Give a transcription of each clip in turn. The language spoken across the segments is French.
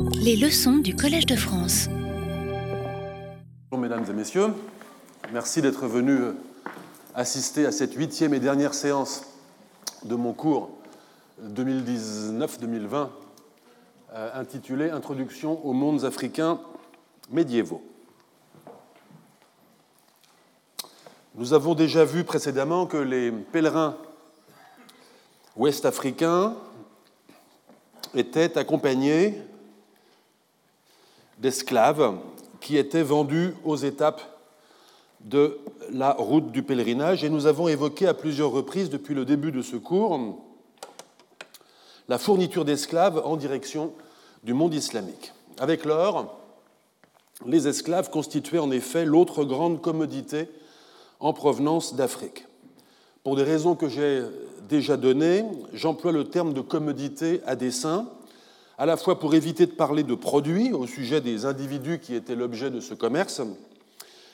Les leçons du Collège de France. Bonjour mesdames et messieurs, merci d'être venus assister à cette huitième et dernière séance de mon cours 2019-2020 euh, intitulé Introduction aux mondes africains médiévaux. Nous avons déjà vu précédemment que les pèlerins ouest-africains étaient accompagnés d'esclaves qui étaient vendus aux étapes de la route du pèlerinage. Et nous avons évoqué à plusieurs reprises depuis le début de ce cours la fourniture d'esclaves en direction du monde islamique. Avec l'or, les esclaves constituaient en effet l'autre grande commodité en provenance d'Afrique. Pour des raisons que j'ai déjà données, j'emploie le terme de commodité à dessein, à la fois pour éviter de parler de produits au sujet des individus qui étaient l'objet de ce commerce,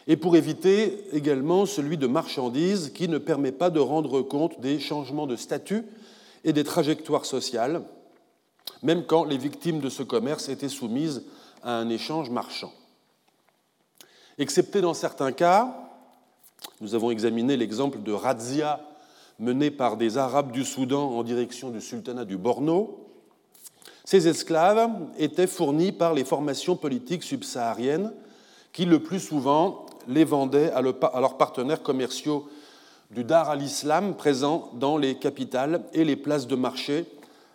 et pour éviter également celui de marchandises qui ne permet pas de rendre compte des changements de statut et des trajectoires sociales, même quand les victimes de ce commerce étaient soumises à un échange marchand. Excepté dans certains cas, nous avons examiné l'exemple de razzia menée par des Arabes du Soudan en direction du sultanat du Borno. Ces esclaves étaient fournis par les formations politiques subsahariennes qui, le plus souvent, les vendaient à leurs partenaires commerciaux du Dar al-Islam présents dans les capitales et les places de marché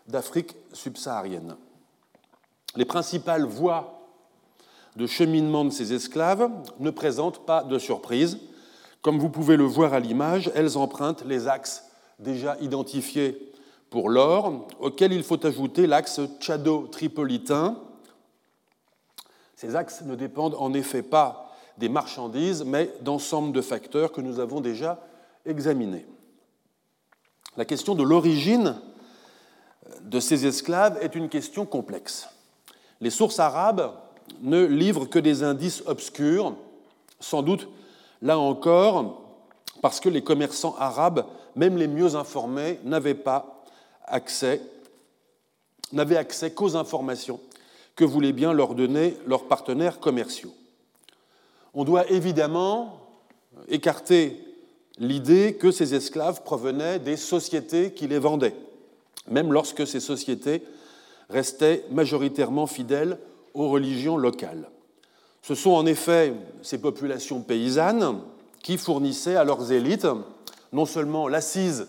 d'Afrique subsaharienne. Les principales voies de cheminement de ces esclaves ne présentent pas de surprise. Comme vous pouvez le voir à l'image, elles empruntent les axes déjà identifiés pour l'or, auxquels il faut ajouter l'axe tchado-tripolitain. Ces axes ne dépendent en effet pas des marchandises, mais d'ensemble de facteurs que nous avons déjà examinés. La question de l'origine de ces esclaves est une question complexe. Les sources arabes ne livrent que des indices obscurs, sans doute Là encore, parce que les commerçants arabes, même les mieux informés, n'avaient pas accès, n'avaient accès qu'aux informations que voulaient bien leur donner leurs partenaires commerciaux. On doit évidemment écarter l'idée que ces esclaves provenaient des sociétés qui les vendaient, même lorsque ces sociétés restaient majoritairement fidèles aux religions locales. Ce sont en effet ces populations paysannes qui fournissaient à leurs élites non seulement l'assise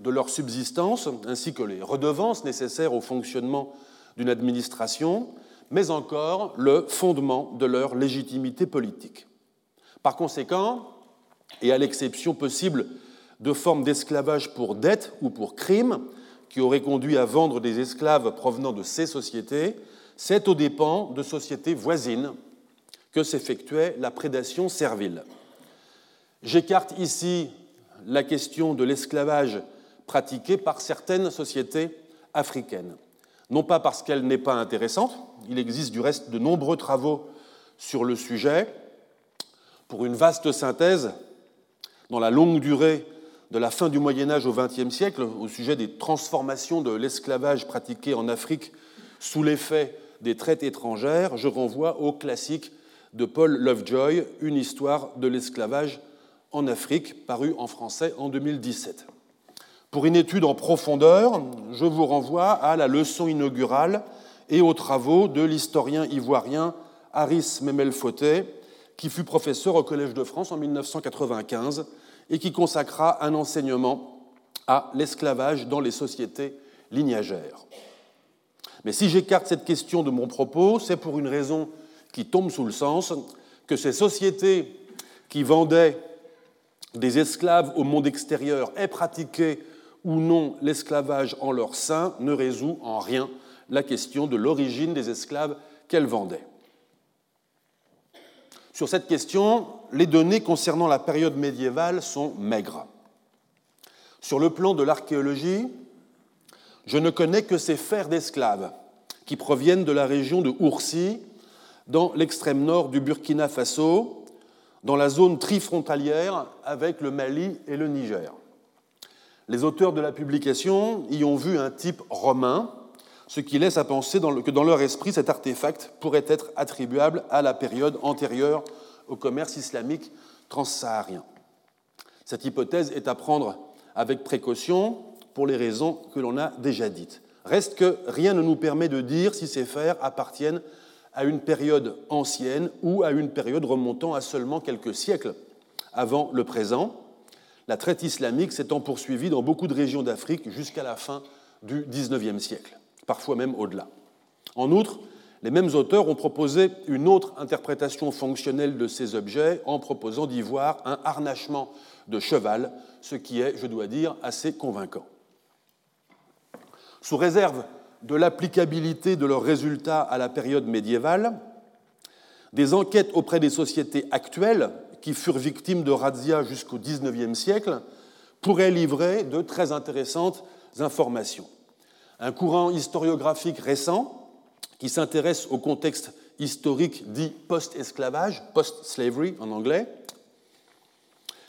de leur subsistance, ainsi que les redevances nécessaires au fonctionnement d'une administration, mais encore le fondement de leur légitimité politique. Par conséquent, et à l'exception possible de formes d'esclavage pour dette ou pour crime, qui auraient conduit à vendre des esclaves provenant de ces sociétés, c'est aux dépens de sociétés voisines que s'effectuait la prédation servile. J'écarte ici la question de l'esclavage pratiqué par certaines sociétés africaines. Non pas parce qu'elle n'est pas intéressante, il existe du reste de nombreux travaux sur le sujet. Pour une vaste synthèse, dans la longue durée de la fin du Moyen Âge au XXe siècle, au sujet des transformations de l'esclavage pratiqué en Afrique sous l'effet des traites étrangères, je renvoie au classique de Paul Lovejoy, Une histoire de l'esclavage en Afrique, paru en français en 2017. Pour une étude en profondeur, je vous renvoie à la leçon inaugurale et aux travaux de l'historien ivoirien Harris Memel-Fauté, qui fut professeur au Collège de France en 1995 et qui consacra un enseignement à l'esclavage dans les sociétés lignagères. Mais si j'écarte cette question de mon propos, c'est pour une raison qui tombe sous le sens que ces sociétés qui vendaient des esclaves au monde extérieur aient pratiqué ou non l'esclavage en leur sein ne résout en rien la question de l'origine des esclaves qu'elles vendaient. Sur cette question, les données concernant la période médiévale sont maigres. Sur le plan de l'archéologie, je ne connais que ces fers d'esclaves qui proviennent de la région de Oursi dans l'extrême nord du Burkina Faso, dans la zone trifrontalière avec le Mali et le Niger. Les auteurs de la publication y ont vu un type romain ce qui laisse à penser que dans leur esprit, cet artefact pourrait être attribuable à la période antérieure au commerce islamique transsaharien. Cette hypothèse est à prendre avec précaution pour les raisons que l'on a déjà dites. Reste que rien ne nous permet de dire si ces fers appartiennent à une période ancienne ou à une période remontant à seulement quelques siècles avant le présent, la traite islamique s'étant poursuivie dans beaucoup de régions d'Afrique jusqu'à la fin du XIXe siècle, parfois même au-delà. En outre, les mêmes auteurs ont proposé une autre interprétation fonctionnelle de ces objets en proposant d'y voir un harnachement de cheval, ce qui est, je dois dire, assez convaincant. Sous réserve de l'applicabilité de leurs résultats à la période médiévale, des enquêtes auprès des sociétés actuelles qui furent victimes de razzia jusqu'au XIXe siècle pourraient livrer de très intéressantes informations. Un courant historiographique récent qui s'intéresse au contexte historique dit post-esclavage, post-slavery en anglais,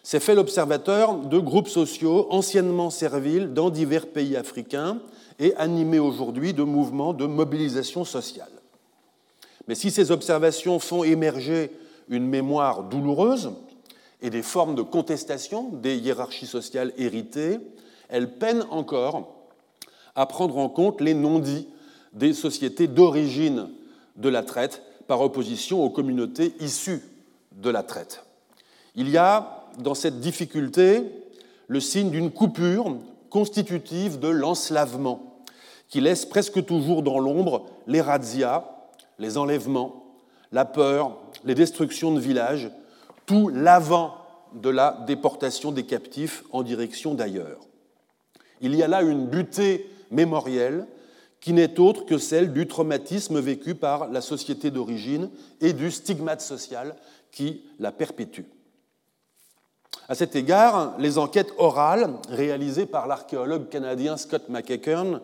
s'est fait l'observateur de groupes sociaux anciennement serviles dans divers pays africains et animés aujourd'hui de mouvements de mobilisation sociale. Mais si ces observations font émerger une mémoire douloureuse et des formes de contestation des hiérarchies sociales héritées, elles peinent encore à prendre en compte les non-dits des sociétés d'origine de la traite par opposition aux communautés issues de la traite. Il y a dans cette difficulté le signe d'une coupure constitutive de l'enslavement, qui laisse presque toujours dans l'ombre les razzias, les enlèvements, la peur, les destructions de villages, tout l'avant de la déportation des captifs en direction d'ailleurs. Il y a là une butée mémorielle qui n'est autre que celle du traumatisme vécu par la société d'origine et du stigmate social qui la perpétue. À cet égard, les enquêtes orales réalisées par l'archéologue canadien Scott McEachern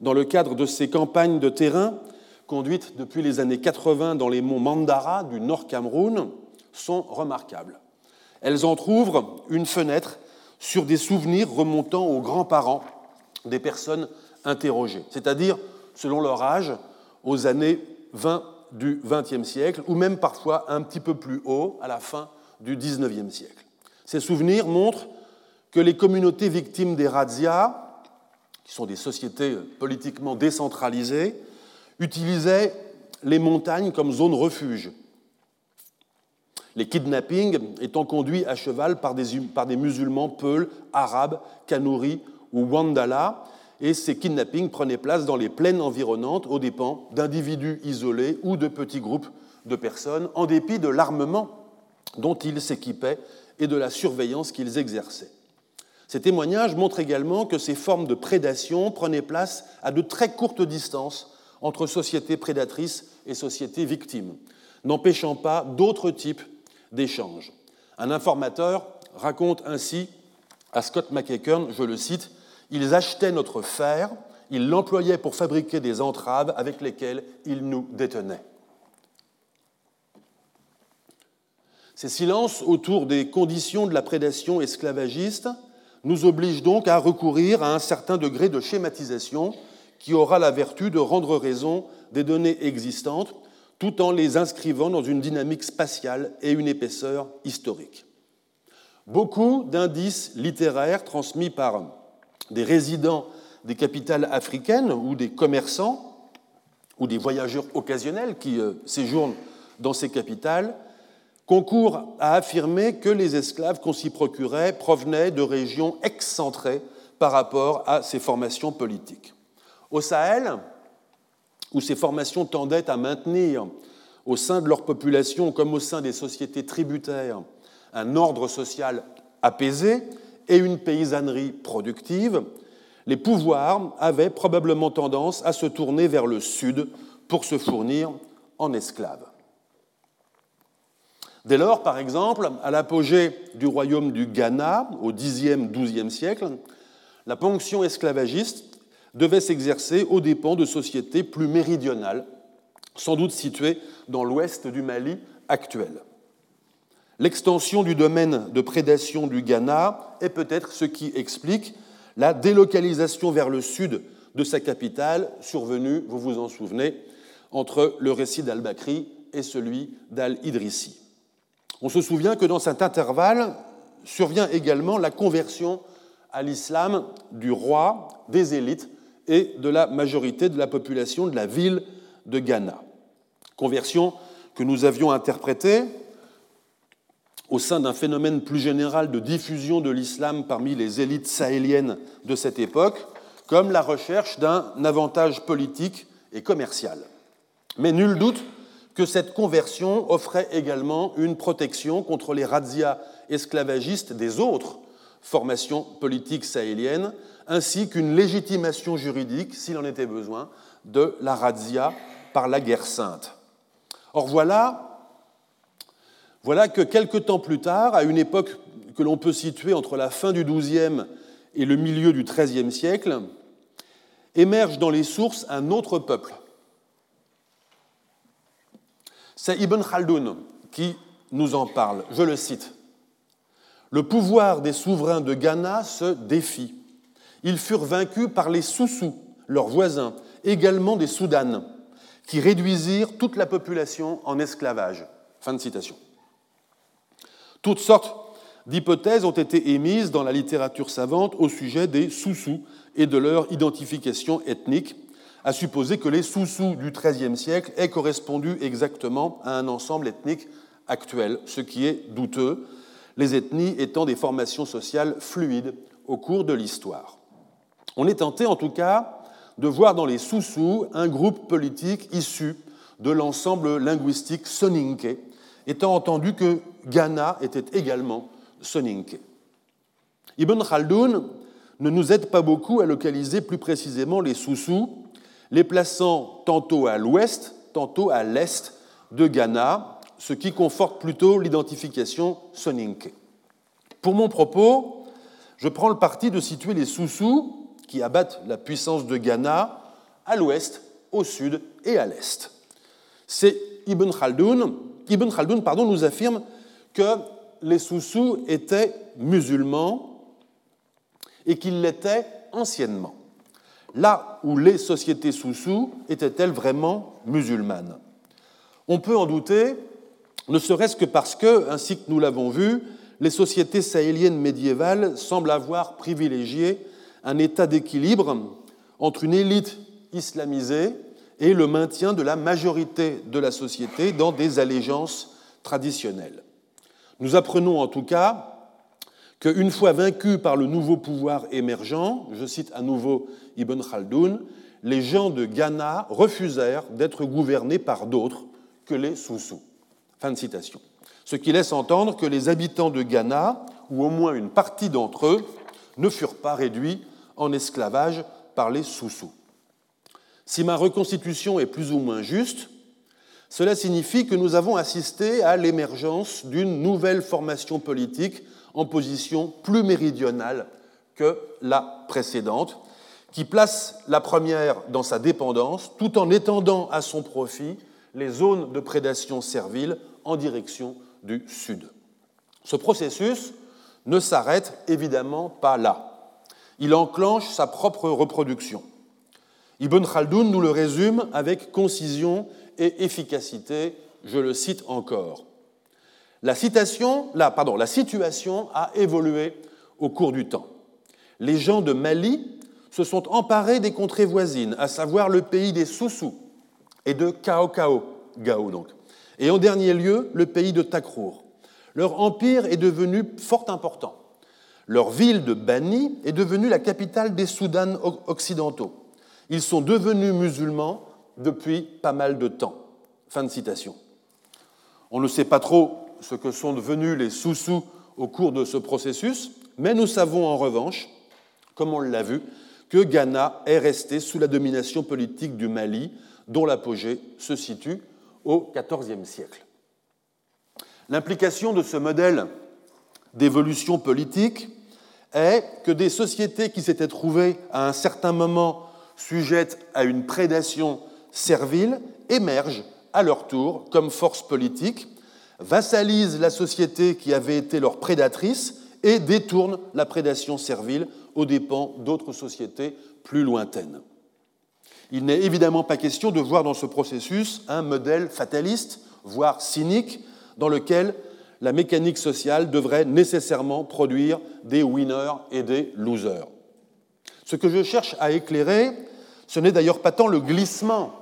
dans le cadre de ses campagnes de terrain conduites depuis les années 80 dans les monts Mandara du Nord Cameroun sont remarquables. Elles entr'ouvrent une fenêtre sur des souvenirs remontant aux grands-parents des personnes interrogées, c'est-à-dire, selon leur âge, aux années 20 du XXe siècle, ou même parfois un petit peu plus haut, à la fin du XIXe siècle. Ces souvenirs montrent que les communautés victimes des razzias, qui sont des sociétés politiquement décentralisées, utilisaient les montagnes comme zone refuge. Les kidnappings étant conduits à cheval par des, par des musulmans peuls, arabes, kanouris ou wandala, et ces kidnappings prenaient place dans les plaines environnantes aux dépens d'individus isolés ou de petits groupes de personnes, en dépit de l'armement dont ils s'équipaient et de la surveillance qu'ils exerçaient. Ces témoignages montrent également que ces formes de prédation prenaient place à de très courtes distances entre sociétés prédatrices et sociétés victimes, n'empêchant pas d'autres types d'échanges. Un informateur raconte ainsi à Scott McEachern, je le cite, Ils achetaient notre fer, ils l'employaient pour fabriquer des entraves avec lesquelles ils nous détenaient. Ces silences autour des conditions de la prédation esclavagiste nous obligent donc à recourir à un certain degré de schématisation qui aura la vertu de rendre raison des données existantes tout en les inscrivant dans une dynamique spatiale et une épaisseur historique. Beaucoup d'indices littéraires transmis par des résidents des capitales africaines ou des commerçants ou des voyageurs occasionnels qui euh, séjournent dans ces capitales concourt à affirmer que les esclaves qu'on s'y procurait provenaient de régions excentrées par rapport à ces formations politiques. Au Sahel, où ces formations tendaient à maintenir au sein de leur population comme au sein des sociétés tributaires un ordre social apaisé et une paysannerie productive, les pouvoirs avaient probablement tendance à se tourner vers le sud pour se fournir en esclaves. Dès lors, par exemple, à l'apogée du royaume du Ghana, au Xe, XIIe siècle, la ponction esclavagiste devait s'exercer aux dépens de sociétés plus méridionales, sans doute situées dans l'ouest du Mali actuel. L'extension du domaine de prédation du Ghana est peut-être ce qui explique la délocalisation vers le sud de sa capitale, survenu, vous vous en souvenez, entre le récit d'Al-Bakri et celui d'Al-Idrissi. On se souvient que dans cet intervalle survient également la conversion à l'islam du roi, des élites et de la majorité de la population de la ville de Ghana. Conversion que nous avions interprétée au sein d'un phénomène plus général de diffusion de l'islam parmi les élites sahéliennes de cette époque, comme la recherche d'un avantage politique et commercial. Mais nul doute que cette conversion offrait également une protection contre les razzias esclavagistes des autres formations politiques sahéliennes, ainsi qu'une légitimation juridique, s'il en était besoin, de la razzia par la guerre sainte. Or voilà, voilà que quelque temps plus tard, à une époque que l'on peut situer entre la fin du XIIe et le milieu du XIIIe siècle, émerge dans les sources un autre peuple, c'est Ibn Khaldoun qui nous en parle. Je le cite. Le pouvoir des souverains de Ghana se défie. Ils furent vaincus par les Soussous, leurs voisins, également des Soudanes, qui réduisirent toute la population en esclavage. Fin de citation. Toutes sortes d'hypothèses ont été émises dans la littérature savante au sujet des Soussous et de leur identification ethnique, à supposer que les sous-sous du XIIIe siècle aient correspondu exactement à un ensemble ethnique actuel, ce qui est douteux, les ethnies étant des formations sociales fluides au cours de l'histoire. On est tenté en tout cas de voir dans les sous-sous un groupe politique issu de l'ensemble linguistique soninké, étant entendu que Ghana était également soninké. Ibn Khaldoun ne nous aide pas beaucoup à localiser plus précisément les sous-sous, les plaçant tantôt à l'ouest, tantôt à l'est de Ghana, ce qui conforte plutôt l'identification soninké. Pour mon propos, je prends le parti de situer les Soussous, qui abattent la puissance de Ghana, à l'ouest, au sud et à l'est. C'est Ibn Khaldoun, Ibn nous affirme que les Soussous étaient musulmans et qu'ils l'étaient anciennement là où les sociétés sous-sous étaient-elles vraiment musulmanes? On peut en douter, ne serait-ce que parce que, ainsi que nous l'avons vu, les sociétés sahéliennes médiévales semblent avoir privilégié un état d'équilibre entre une élite islamisée et le maintien de la majorité de la société dans des allégeances traditionnelles. Nous apprenons en tout cas qu'une fois vaincus par le nouveau pouvoir émergent, je cite à nouveau Ibn Khaldoun, les gens de Ghana refusèrent d'être gouvernés par d'autres que les Soussous. Fin de citation. Ce qui laisse entendre que les habitants de Ghana, ou au moins une partie d'entre eux, ne furent pas réduits en esclavage par les Soussous. Si ma reconstitution est plus ou moins juste, cela signifie que nous avons assisté à l'émergence d'une nouvelle formation politique en position plus méridionale que la précédente, qui place la première dans sa dépendance tout en étendant à son profit les zones de prédation servile en direction du sud. Ce processus ne s'arrête évidemment pas là. Il enclenche sa propre reproduction. Ibn Khaldoun nous le résume avec concision et efficacité, je le cite encore. La, situation a évolué au cours du temps. Les gens de Mali se sont emparés des contrées voisines, à savoir le pays des Soussous et de Kaokao, Gao donc, et en dernier lieu le pays de Takrour. Leur empire est devenu fort important. Leur ville de Bani est devenue la capitale des Soudans occidentaux. Ils sont devenus musulmans depuis pas mal de temps. Fin de citation. On ne sait pas trop ce que sont devenus les Soussous au cours de ce processus, mais nous savons en revanche, comme on l'a vu, que Ghana est resté sous la domination politique du Mali, dont l'apogée se situe au XIVe siècle. L'implication de ce modèle d'évolution politique est que des sociétés qui s'étaient trouvées à un certain moment sujettes à une prédation servile émergent à leur tour comme force politique, vassalisent la société qui avait été leur prédatrice et détournent la prédation servile aux dépens d'autres sociétés plus lointaines. Il n'est évidemment pas question de voir dans ce processus un modèle fataliste, voire cynique, dans lequel la mécanique sociale devrait nécessairement produire des winners et des losers. Ce que je cherche à éclairer, ce n'est d'ailleurs pas tant le glissement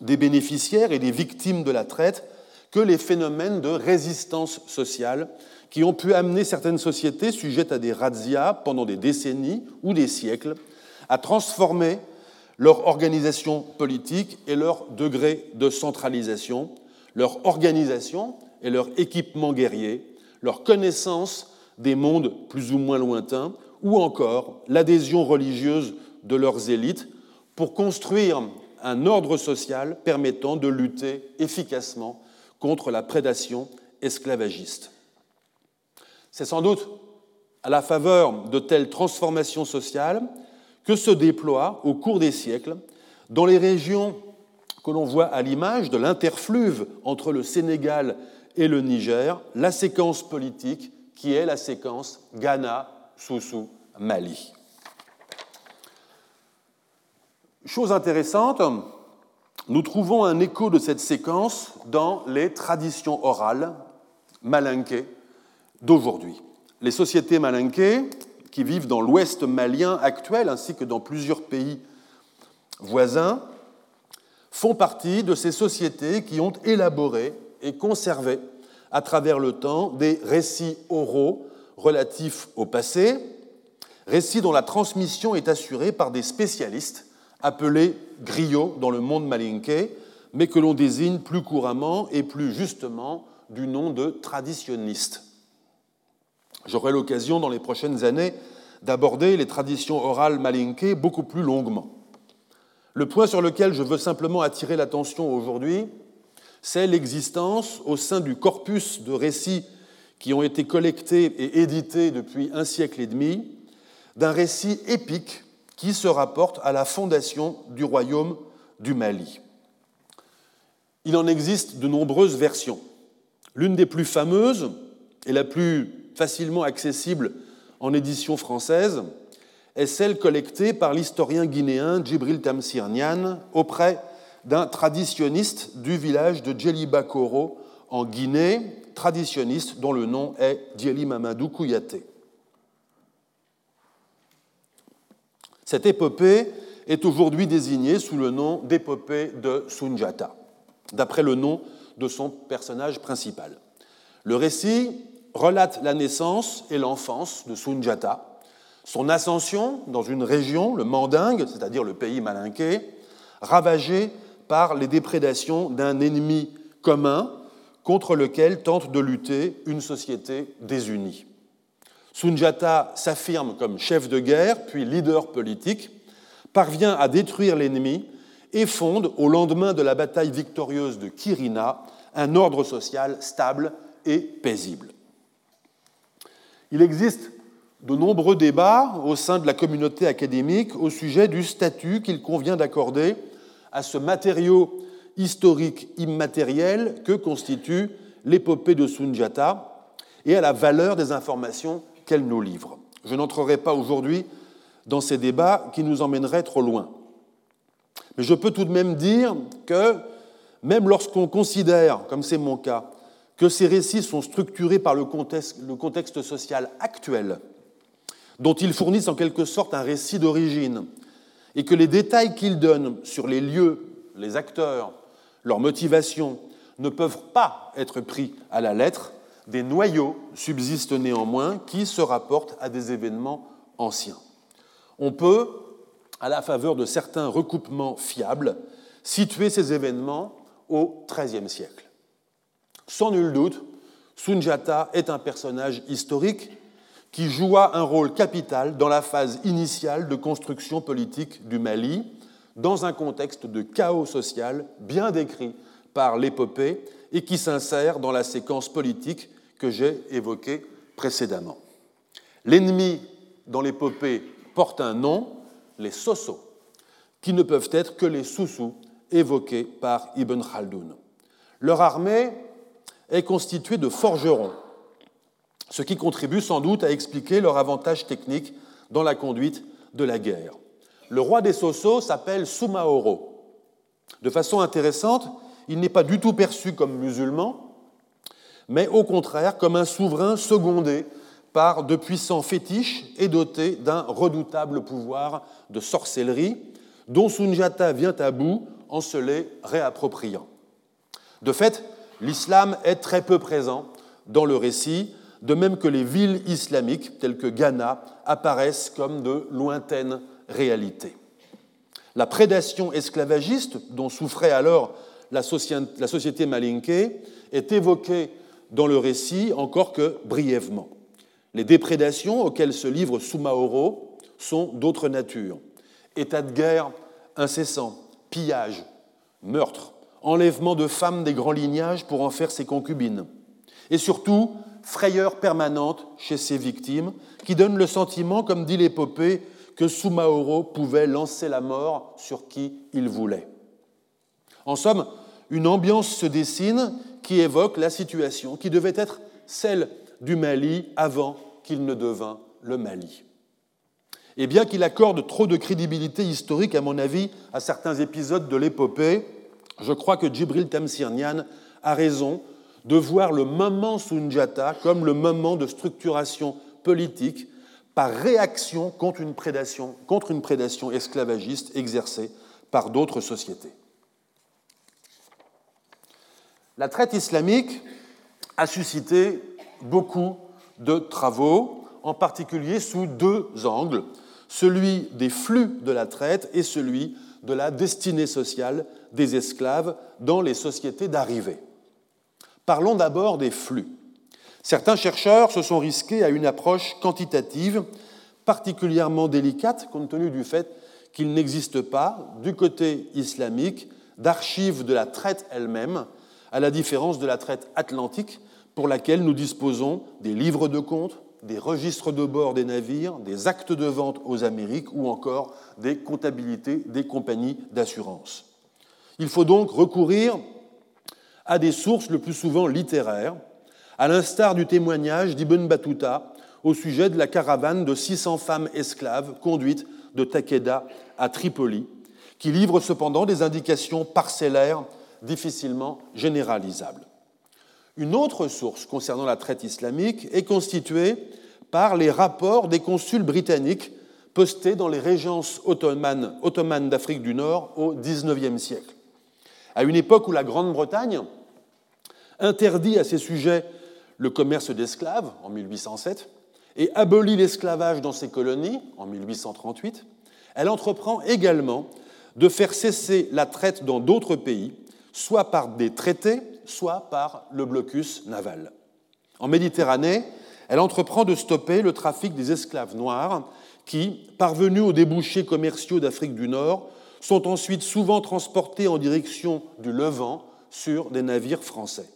des bénéficiaires et des victimes de la traite que les phénomènes de résistance sociale qui ont pu amener certaines sociétés sujettes à des razzias pendant des décennies ou des siècles à transformer leur organisation politique et leur degré de centralisation, leur organisation et leur équipement guerrier, leur connaissance des mondes plus ou moins lointains, ou encore l'adhésion religieuse de leurs élites pour construire un ordre social permettant de lutter efficacement contre la prédation esclavagiste. C'est sans doute à la faveur de telles transformations sociales que se déploie au cours des siècles, dans les régions que l'on voit à l'image de l'interfluve entre le Sénégal et le Niger, la séquence politique qui est la séquence Ghana, Soussou, Mali. Chose intéressante, nous trouvons un écho de cette séquence dans les traditions orales malinquées d'aujourd'hui. Les sociétés malinquées qui vivent dans l'ouest malien actuel ainsi que dans plusieurs pays voisins font partie de ces sociétés qui ont élaboré et conservé à travers le temps des récits oraux relatifs au passé, récits dont la transmission est assurée par des spécialistes appelés griots dans le monde malinké, mais que l'on désigne plus couramment et plus justement du nom de traditionnistes. J'aurai l'occasion dans les prochaines années d'aborder les traditions orales malinké beaucoup plus longuement. Le point sur lequel je veux simplement attirer l'attention aujourd'hui, c'est l'existence au sein du corpus de récits qui ont été collectés et édités depuis un siècle et demi d'un récit épique qui se rapporte à la fondation du royaume du Mali. Il en existe de nombreuses versions. L'une des plus fameuses et la plus facilement accessible en édition française est celle collectée par l'historien guinéen Djibril Tamsir Niane auprès d'un traditionniste du village de Djelibakoro en Guinée, traditionniste dont le nom est Djeli Mamadou Kouyaté. Cette épopée est aujourd'hui désignée sous le nom d'épopée de Sunjata, d'après le nom de son personnage principal. Le récit relate la naissance et l'enfance de Sunjata, son ascension dans une région, le Mandingue, c'est-à-dire le pays malinqué, ravagé par les déprédations d'un ennemi commun contre lequel tente de lutter une société désunie. Sunjata s'affirme comme chef de guerre, puis leader politique, parvient à détruire l'ennemi et fonde, au lendemain de la bataille victorieuse de Kirina, un ordre social stable et paisible. Il existe de nombreux débats au sein de la communauté académique au sujet du statut qu'il convient d'accorder à ce matériau historique immatériel que constitue l'épopée de Sunjata et à la valeur des informations qu'elle nous livre. Je n'entrerai pas aujourd'hui dans ces débats qui nous emmèneraient trop loin. Mais je peux tout de même dire que même lorsqu'on considère, comme c'est mon cas, que ces récits sont structurés par le contexte, social actuel, dont ils fournissent en quelque sorte un récit d'origine, et que les détails qu'ils donnent sur les lieux, les acteurs, leurs motivations ne peuvent pas être pris à la lettre, des noyaux subsistent néanmoins qui se rapportent à des événements anciens. On peut, à la faveur de certains recoupements fiables, situer ces événements au XIIIe siècle. Sans nul doute, Sunjata est un personnage historique qui joua un rôle capital dans la phase initiale de construction politique du Mali, dans un contexte de chaos social bien décrit par l'épopée et qui s'insère dans la séquence politique que j'ai évoquée précédemment. L'ennemi dans l'épopée porte un nom, les Soso, qui ne peuvent être que les Soussous évoqués par Ibn Khaldoun. Leur armée est constitué de forgerons, ce qui contribue sans doute à expliquer leur avantage technique dans la conduite de la guerre. le roi des Sosos s'appelle Sumaoro. De façon intéressante, il n'est pas du tout perçu comme musulman, mais au contraire comme un souverain secondé par de puissants fétiches et doté d'un redoutable pouvoir de sorcellerie dont Sunjata vient à bout en se les réappropriant. De fait, l'islam est très peu présent dans le récit, de même que les villes islamiques telles que Ghana apparaissent comme de lointaines réalités. La prédation esclavagiste dont souffrait alors la société malinké est évoquée dans le récit encore que brièvement. Les déprédations auxquelles se livre Sumaoro sont d'autre nature. État de guerre incessant, pillage, meurtre, enlèvement de femmes des grands lignages pour en faire ses concubines. Et surtout, frayeur permanente chez ses victimes, qui donne le sentiment, comme dit l'épopée, que Sumaoro pouvait lancer la mort sur qui il voulait. En somme, une ambiance se dessine qui évoque la situation qui devait être celle du Mali avant qu'il ne devint le Mali. Et bien qu'il accorde trop de crédibilité historique, à mon avis, à certains épisodes de l'épopée, je crois que Djibril Tamsirnian a raison de voir le moment Sunjata comme le moment de structuration politique par réaction contre une prédation, contre une prédation esclavagiste exercée par d'autres sociétés. La traite islamique a suscité beaucoup de travaux, en particulier sous deux angles, celui des flux de la traite et celui de la destinée sociale des esclaves dans les sociétés d'arrivée. Parlons d'abord des flux. Certains chercheurs se sont risqués à une approche quantitative particulièrement délicate compte tenu du fait qu'il n'existe pas, du côté islamique, d'archives de la traite elle-même, à la différence de la traite atlantique, pour laquelle nous disposons des livres de comptes, des registres de bord des navires, des actes de vente aux Amériques ou encore des comptabilités des compagnies d'assurance. Il faut donc recourir à des sources le plus souvent littéraires, à l'instar du témoignage d'Ibn Battuta au sujet de la caravane de 600 femmes esclaves conduites de Takeda à Tripoli, qui livre cependant des indications parcellaires difficilement généralisables. Une autre source concernant la traite islamique est constituée par les rapports des consuls britanniques postés dans les régences ottomanes, ottomanes d'Afrique du Nord au XIXe siècle. À une époque où la Grande-Bretagne interdit à ses sujets le commerce d'esclaves en 1807 et abolit l'esclavage dans ses colonies en 1838, elle entreprend également de faire cesser la traite dans d'autres pays, soit par des traités, soit par le blocus naval. En Méditerranée, elle entreprend de stopper le trafic des esclaves noirs qui, parvenus aux débouchés commerciaux d'Afrique du Nord, sont ensuite souvent transportés en direction du Levant sur des navires français.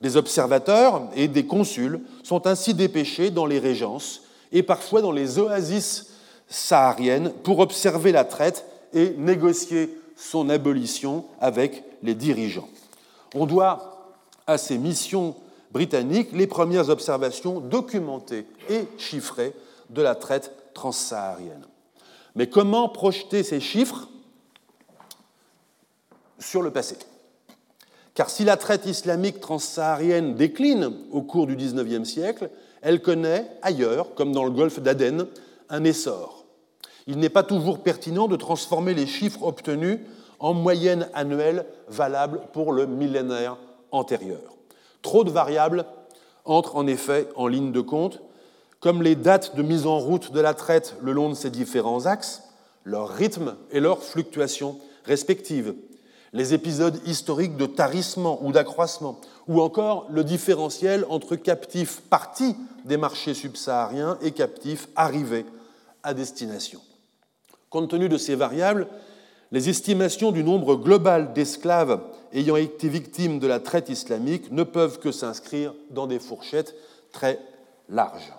Des observateurs et des consuls sont ainsi dépêchés dans les régences et parfois dans les oasis sahariennes pour observer la traite et négocier son abolition avec les dirigeants. On doit à ces missions britanniques les premières observations documentées et chiffrées de la traite transsaharienne. Mais comment projeter ces chiffres sur le passé? Car si la traite islamique transsaharienne décline au cours du XIXe siècle, elle connaît ailleurs, comme dans le golfe d'Aden, un essor. Il n'est pas toujours pertinent de transformer les chiffres obtenus en moyenne annuelle valable pour le millénaire antérieur. Trop de variables entrent en effet en ligne de compte, comme les dates de mise en route de la traite le long de ces différents axes, leur rythme et leurs fluctuations respectives, les épisodes historiques de tarissement ou d'accroissement, ou encore le différentiel entre captifs partis des marchés subsahariens et captifs arrivés à destination. Compte tenu de ces variables, les estimations du nombre global d'esclaves ayant été victimes de la traite islamique ne peuvent que s'inscrire dans des fourchettes très larges.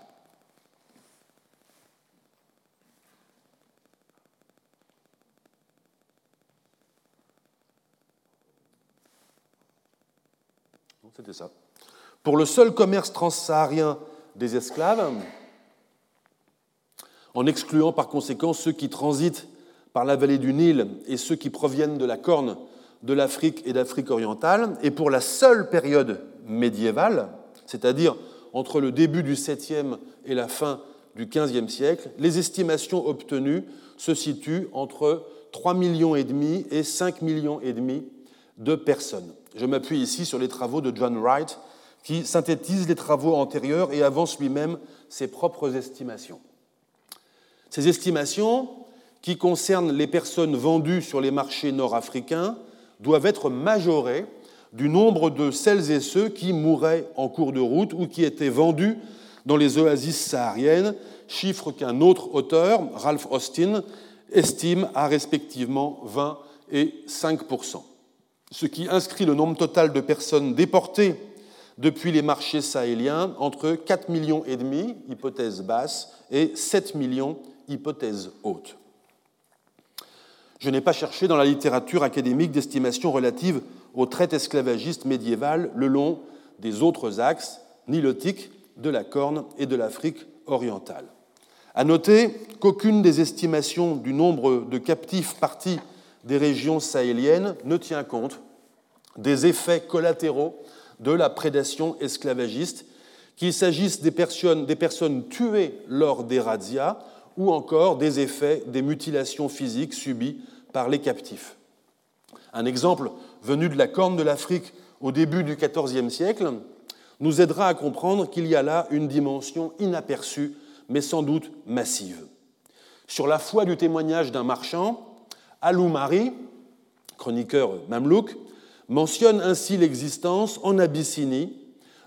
Pour le seul commerce transsaharien des esclaves, en excluant par conséquent ceux qui transitent par la vallée du Nil et ceux qui proviennent de la corne de l'Afrique et d'Afrique orientale, et pour la seule période médiévale, c'est-à-dire entre le début du 7e et la fin du XVe siècle, les estimations obtenues se situent entre 3 millions et demi et 5 millions et demi de personnes. Je m'appuie ici sur les travaux de John Wright, qui synthétise les travaux antérieurs et avance lui-même ses propres estimations. Ces estimations, qui concernent les personnes vendues sur les marchés nord-africains, doivent être majorées du nombre de celles et ceux qui mouraient en cours de route ou qui étaient vendus dans les oasis sahariennes, chiffre qu'un autre auteur, Ralph Austin, estime à respectivement 20 et 5% ce qui inscrit le nombre total de personnes déportées depuis les marchés sahéliens entre 4 millions et demi, hypothèse basse, et 7 millions, hypothèse haute. Je n'ai pas cherché dans la littérature académique d'estimation relative aux traites esclavagistes médiévales le long des autres axes nilotiques de la Corne et de l'Afrique orientale. À noter qu'aucune des estimations du nombre de captifs partis des régions sahéliennes ne tient compte des effets collatéraux de la prédation esclavagiste, qu'il s'agisse des personnes, des personnes tuées lors des razzias ou encore des effets des mutilations physiques subies par les captifs. Un exemple venu de la Corne de l'Afrique au début du XIVe siècle nous aidera à comprendre qu'il y a là une dimension inaperçue, mais sans doute massive. Sur la foi du témoignage d'un marchand, Alou-Mari, chroniqueur mamelouk, mentionne ainsi l'existence en Abyssinie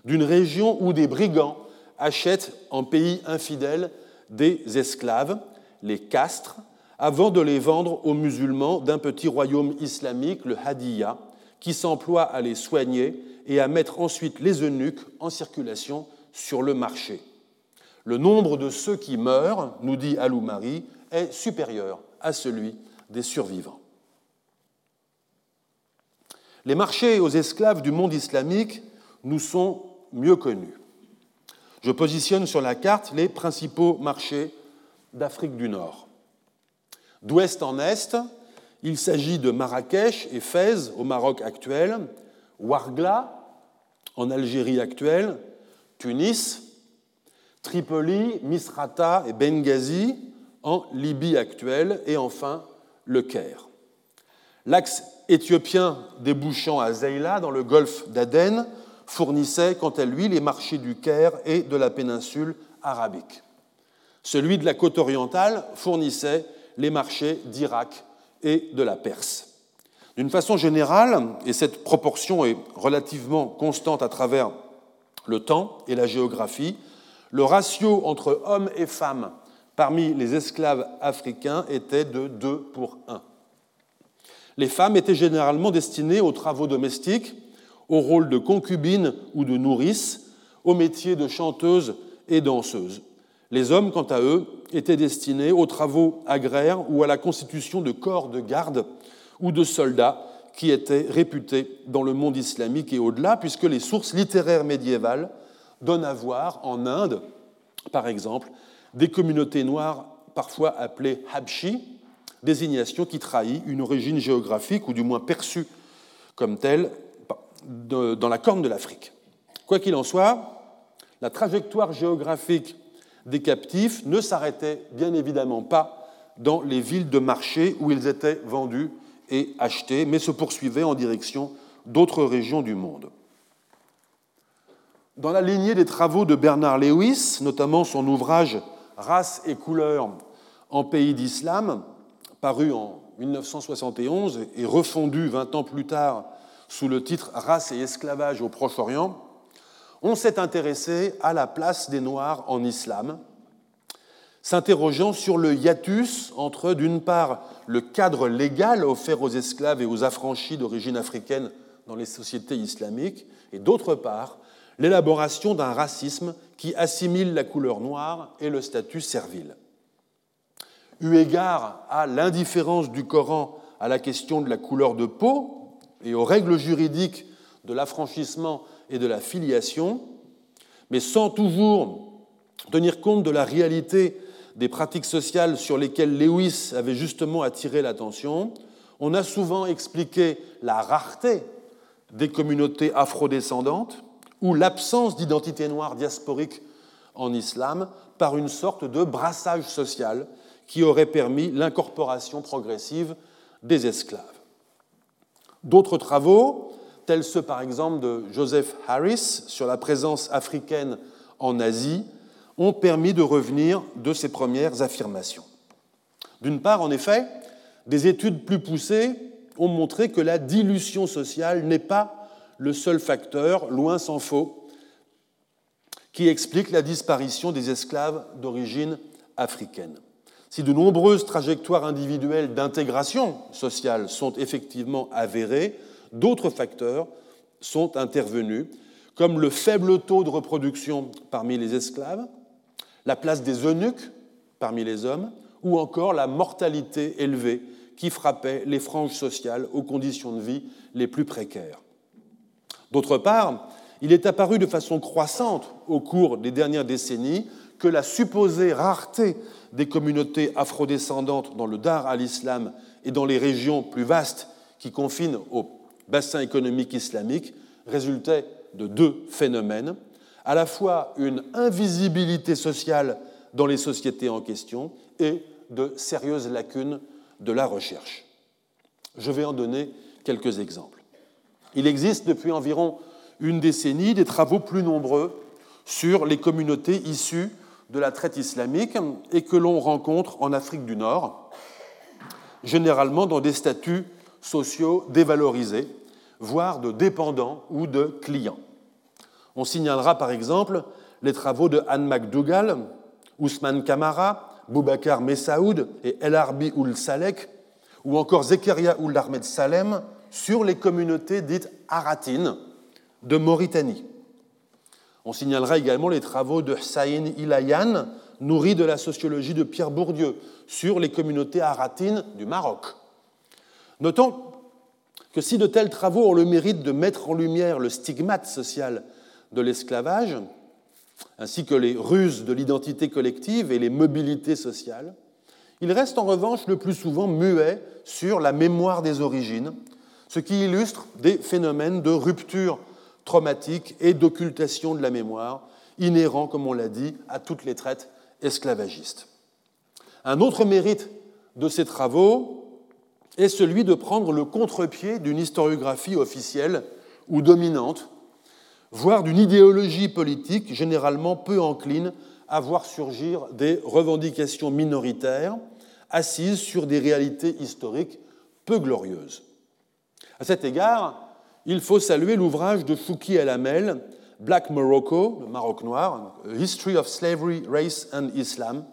d'une région où des brigands achètent en pays infidèle des esclaves, les castres, avant de les vendre aux musulmans d'un petit royaume islamique, le Hadiya, qui s'emploie à les soigner et à mettre ensuite les eunuques en circulation sur le marché. Le nombre de ceux qui meurent, nous dit Alou-Marie, est supérieur à celui des survivants. Les marchés aux esclaves du monde islamique nous sont mieux connus. Je positionne sur la carte les principaux marchés d'Afrique du Nord. D'ouest en est, il s'agit de Marrakech et Fès au Maroc actuel, Ouargla en Algérie actuelle, Tunis, Tripoli, Misrata et Benghazi en Libye actuelle et enfin le Caire. L'axe éthiopien débouchant à Zeila dans le golfe d'Aden fournissait quant à lui les marchés du Caire et de la péninsule arabique. Celui de la côte orientale fournissait les marchés d'Irak et de la Perse. D'une façon générale, et cette proportion est relativement constante à travers le temps et la géographie, le ratio entre hommes et femmes parmi les esclaves africains était de 2 pour 1. Les femmes étaient généralement destinées aux travaux domestiques, au rôle de concubines ou de nourrices, au métier de chanteuse et danseuse. Les hommes, quant à eux, étaient destinés aux travaux agraires ou à la constitution de corps de garde ou de soldats qui étaient réputés dans le monde islamique et au-delà, puisque les sources littéraires médiévales donnent à voir en Inde, par exemple, des communautés noires parfois appelées Habshi, désignation qui trahit une origine géographique, ou du moins perçue comme telle, dans la corne de l'Afrique. Quoi qu'il en soit, la trajectoire géographique des captifs ne s'arrêtait bien évidemment pas dans les villes de marché où ils étaient vendus et achetés, mais se poursuivait en direction d'autres régions du monde. Dans la lignée des travaux de Bernard Lewis, notamment son ouvrage Race et couleurs en pays d'islam, paru en 1971 et refondu 20 ans plus tard sous le titre Race et esclavage au Proche-Orient, on s'est intéressé à la place des Noirs en islam, s'interrogeant sur le hiatus entre, d'une part, le cadre légal offert aux esclaves et aux affranchis d'origine africaine dans les sociétés islamiques, et d'autre part, l'élaboration d'un racisme qui assimile la couleur noire et le statut servile. Eu égard à l'indifférence du Coran à la question de la couleur de peau et aux règles juridiques de l'affranchissement et de la filiation, mais sans toujours tenir compte de la réalité des pratiques sociales sur lesquelles Lewis avait justement attiré l'attention, on a souvent expliqué la rareté des communautés afrodescendantes ou l'absence d'identité noire diasporique en islam par une sorte de brassage social qui aurait permis l'incorporation progressive des esclaves. D'autres travaux, tels ceux par exemple de Joseph Harris sur la présence africaine en Asie, ont permis de revenir de ces premières affirmations. D'une part, en effet, des études plus poussées ont montré que la dilution sociale n'est pas le seul facteur, loin s'en faut, qui explique la disparition des esclaves d'origine africaine. Si de nombreuses trajectoires individuelles d'intégration sociale sont effectivement avérées, d'autres facteurs sont intervenus, comme le faible taux de reproduction parmi les esclaves, la place des eunuques parmi les hommes, ou encore la mortalité élevée qui frappait les franges sociales aux conditions de vie les plus précaires. D'autre part, il est apparu de façon croissante au cours des dernières décennies que la supposée rareté des communautés afrodescendantes dans le Dar al-Islam et dans les régions plus vastes qui confinent au bassin économique islamique résultait de deux phénomènes, à la fois une invisibilité sociale dans les sociétés en question et de sérieuses lacunes de la recherche. Je vais en donner quelques exemples. Il existe depuis environ une décennie des travaux plus nombreux sur les communautés issues de la traite islamique et que l'on rencontre en Afrique du Nord, généralement dans des statuts sociaux dévalorisés, voire de dépendants ou de clients. On signalera par exemple les travaux de Anne McDougall, Ousmane Kamara, Boubacar Messaoud et El Arbi Oul Salek, ou encore Zekaria Oul Ahmed Salem sur les communautés dites aratines de Mauritanie. On signalera également les travaux de Saïn Ilayan, nourri de la sociologie de Pierre Bourdieu, sur les communautés aratines du Maroc. Notons que si de tels travaux ont le mérite de mettre en lumière le stigmate social de l'esclavage, ainsi que les ruses de l'identité collective et les mobilités sociales, il reste en revanche le plus souvent muet sur la mémoire des origines, ce qui illustre des phénomènes de rupture traumatique et d'occultation de la mémoire, inhérents, comme on l'a dit, à toutes les traites esclavagistes. Un autre mérite de ces travaux est celui de prendre le contre-pied d'une historiographie officielle ou dominante, voire d'une idéologie politique généralement peu encline à voir surgir des revendications minoritaires assises sur des réalités historiques peu glorieuses. À cet égard, il faut saluer l'ouvrage de Fouki El Amel, Black Morocco, le Maroc noir, History of Slavery, Race and Islam,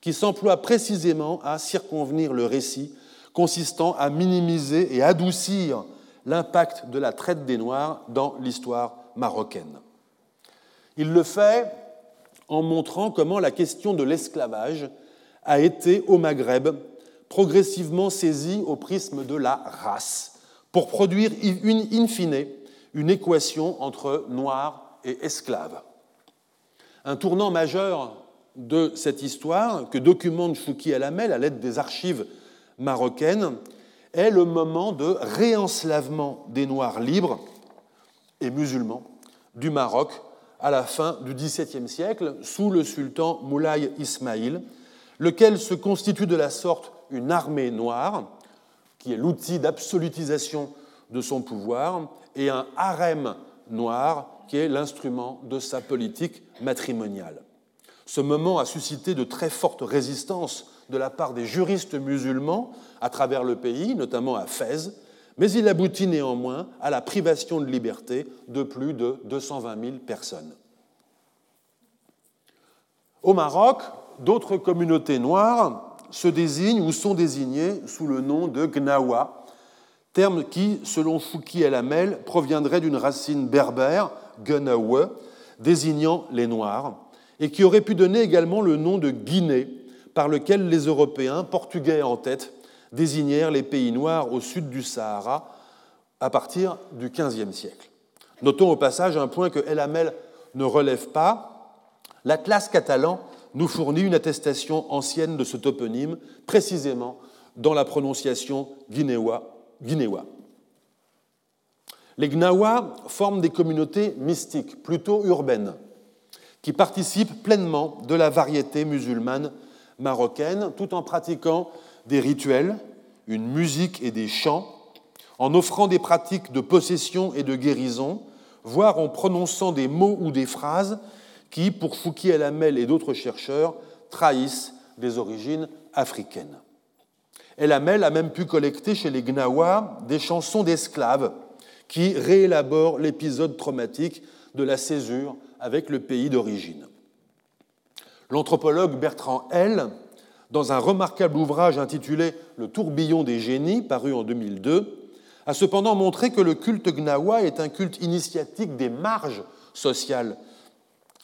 qui s'emploie précisément à circonvenir le récit consistant à minimiser et adoucir l'impact de la traite des Noirs dans l'histoire marocaine. Il le fait en montrant comment la question de l'esclavage a été au Maghreb progressivement saisie au prisme de la race pour produire in fine une équation entre noir et esclave. Un tournant majeur de cette histoire que documente Fouki Alamel à l'aide des archives marocaines est le moment de réenslavement des Noirs libres et musulmans du Maroc à la fin du XVIIe siècle sous le sultan Moulay Ismail, lequel se constitue de la sorte une armée noire qui est l'outil d'absolutisation de son pouvoir, et un harem noir, qui est l'instrument de sa politique matrimoniale. Ce moment a suscité de très fortes résistances de la part des juristes musulmans à travers le pays, notamment à Fès, mais il aboutit néanmoins à la privation de liberté de plus de 220 000 personnes. Au Maroc, d'autres communautés noires se désignent ou sont désignées sous le nom de Gnawa, terme qui, selon Fouki El Amel, proviendrait d'une racine berbère, Gnawa, désignant les Noirs, et qui aurait pu donner également le nom de Guinée, par lequel les Européens, portugais en tête, désignèrent les pays noirs au sud du Sahara à partir du XVe siècle. Notons au passage un point que El Amel ne relève pas. L'Atlas catalan nous fournit une attestation ancienne de ce toponyme, précisément dans la prononciation guinéwa. guinéwa. Les Gnawa forment des communautés mystiques, plutôt urbaines, qui participent pleinement de la variété musulmane marocaine, tout en pratiquant des rituels, une musique et des chants, en offrant des pratiques de possession et de guérison, voire en prononçant des mots ou des phrases qui, pour Fouki El-Amel et d'autres chercheurs, trahissent des origines africaines. El-Amel a même pu collecter chez les Gnawa des chansons d'esclaves qui réélabore l'épisode traumatique de la césure avec le pays d'origine. L'anthropologue Bertrand L., dans un remarquable ouvrage intitulé Le tourbillon des génies, paru en 2002, a cependant montré que le culte gnawa est un culte initiatique des marges sociales,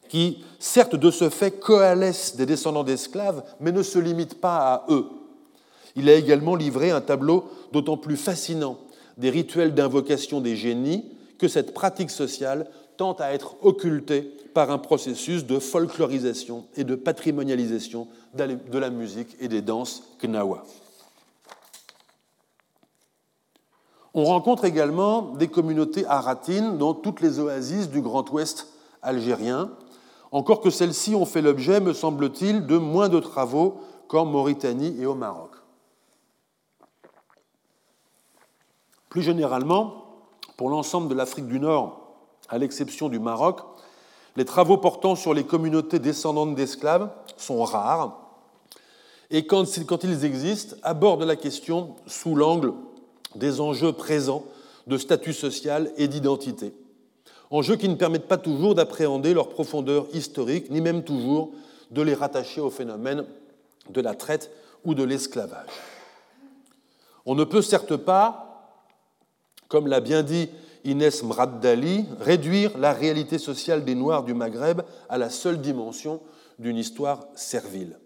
qui, certes, de ce fait, coalescent des descendants d'esclaves, mais ne se limite pas à eux. Il a également livré un tableau d'autant plus fascinant des rituels d'invocation des génies que cette pratique sociale tente à être occultée par un processus de folklorisation et de patrimonialisation de la musique et des danses gnawa. On rencontre également des communautés aratines dans toutes les oasis du Grand Ouest algérien, encore que celles-ci ont fait l'objet, me semble-t-il, de moins de travaux qu'en Mauritanie et au Maroc. Plus généralement, pour l'ensemble de l'Afrique du Nord, à l'exception du Maroc, les travaux portant sur les communautés descendantes d'esclaves sont rares et quand, ils existent, abordent la question sous l'angle des enjeux présents de statut social et d'identité. Enjeux qui ne permettent pas toujours d'appréhender leur profondeur historique, ni même toujours de les rattacher au phénomène de la traite ou de l'esclavage. On ne peut certes pas comme l'a bien dit Inès Mraddali, réduire la réalité sociale des Noirs du Maghreb à la seule dimension d'une histoire servile.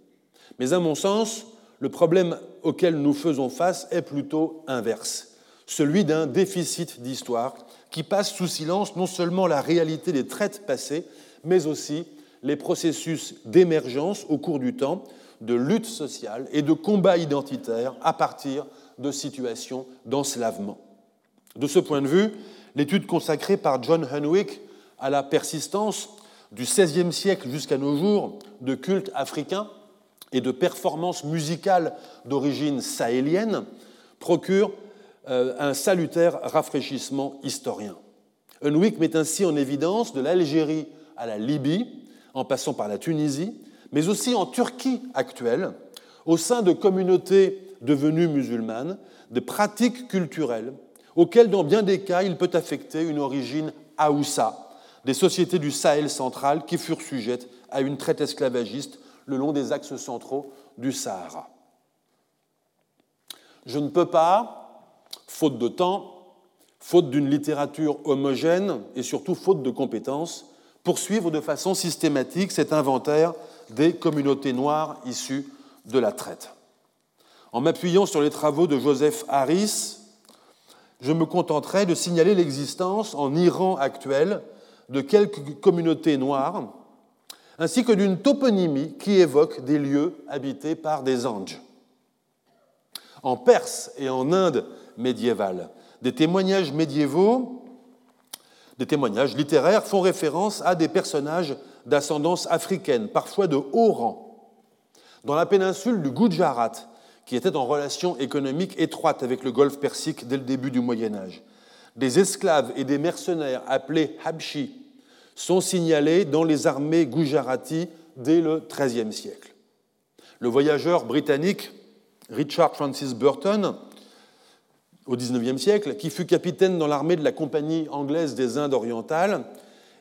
Mais à mon sens, le problème auquel nous faisons face est plutôt inverse, celui d'un déficit d'histoire qui passe sous silence non seulement la réalité des traites passées, mais aussi les processus d'émergence au cours du temps, de lutte sociale et de combat identitaire à partir de situations d'enslavement. De ce point de vue, l'étude consacrée par John Hunwick à la persistance du XVIe siècle jusqu'à nos jours de cultes africains et de performances musicales d'origine sahélienne procure un salutaire rafraîchissement historien. Hunwick met ainsi en évidence de l'Algérie à la Libye, en passant par la Tunisie, mais aussi en Turquie actuelle, au sein de communautés devenues musulmanes, des pratiques culturelles auquel, dans bien des cas, il peut affecter une origine haoussa, des sociétés du Sahel central qui furent sujettes à une traite esclavagiste le long des axes centraux du Sahara. Je ne peux pas, faute de temps, faute d'une littérature homogène et surtout faute de compétences, poursuivre de façon systématique cet inventaire des communautés noires issues de la traite. En m'appuyant sur les travaux de Joseph Harris, je me contenterai de signaler l'existence en Iran actuel de quelques communautés noires, ainsi que d'une toponymie qui évoque des lieux habités par des anges. En Perse et en Inde médiévale, des témoignages médiévaux, des témoignages littéraires font référence à des personnages d'ascendance africaine, parfois de haut rang. Dans la péninsule du Gujarat, qui était en relation économique étroite avec le golfe Persique dès le début du Moyen Âge. Des esclaves et des mercenaires appelés Habshi sont signalés dans les armées gujarati dès le XIIIe siècle. Le voyageur britannique Richard Francis Burton, au XIXe siècle, qui fut capitaine dans l'armée de la Compagnie anglaise des Indes orientales,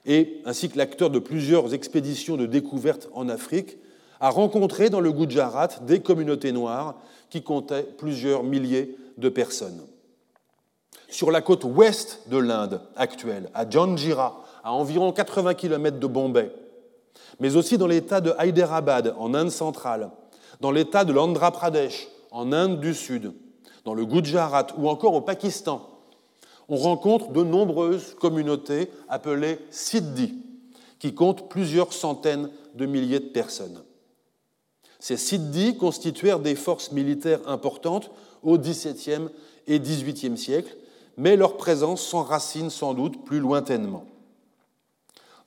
et ainsi que l'acteur de plusieurs expéditions de découverte en Afrique, a rencontré dans le Gujarat des communautés noires qui comptaient plusieurs milliers de personnes. Sur la côte ouest de l'Inde actuelle, à Janjira, à environ 80 km de Bombay, mais aussi dans l'État de Hyderabad, en Inde centrale, dans l'État de l'Andhra Pradesh, en Inde du Sud, dans le Gujarat ou encore au Pakistan, on rencontre de nombreuses communautés appelées Siddhi, qui comptent plusieurs centaines de milliers de personnes. Ces Siddi constituèrent des forces militaires importantes au XVIIe et XVIIIe siècle, mais leur présence s'enracine sans doute plus lointainement.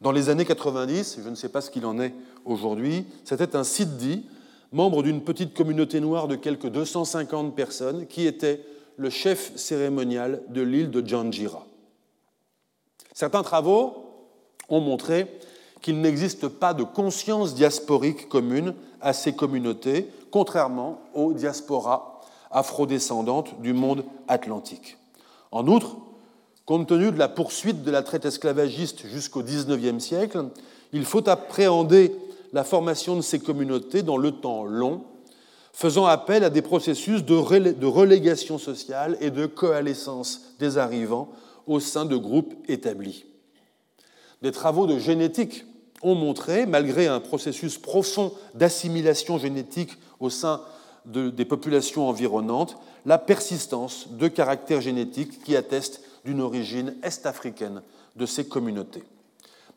Dans les années 90, je ne sais pas ce qu'il en est aujourd'hui, c'était un Siddi, membre d'une petite communauté noire de quelques 250 personnes, qui était le chef cérémonial de l'île de Janjira. Certains travaux ont montré qu'il n'existe pas de conscience diasporique commune à ces communautés, contrairement aux diasporas afrodescendantes du monde atlantique. En outre, compte tenu de la poursuite de la traite esclavagiste jusqu'au XIXe siècle, il faut appréhender la formation de ces communautés dans le temps long, faisant appel à des processus de relégation sociale et de coalescence des arrivants au sein de groupes établis. Des travaux de génétique ont montré, malgré un processus profond d'assimilation génétique au sein des populations environnantes, la persistance de caractères génétiques qui attestent d'une origine est-africaine de ces communautés.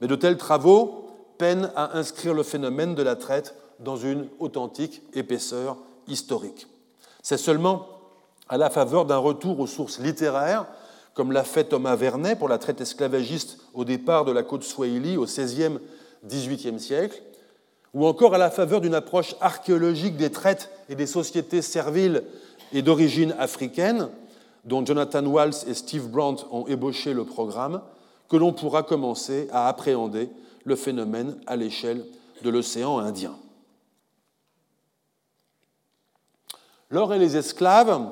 Mais de tels travaux peinent à inscrire le phénomène de la traite dans une authentique épaisseur historique. C'est seulement à la faveur d'un retour aux sources littéraires, comme l'a fait Thomas Vernet pour la traite esclavagiste au départ de la côte Swahili au XVIe XVIIIe siècle, ou encore à la faveur d'une approche archéologique des traites et des sociétés serviles et d'origine africaine, dont Jonathan Walls et Steve Brandt ont ébauché le programme, que l'on pourra commencer à appréhender le phénomène à l'échelle de l'océan Indien. L'or et les esclaves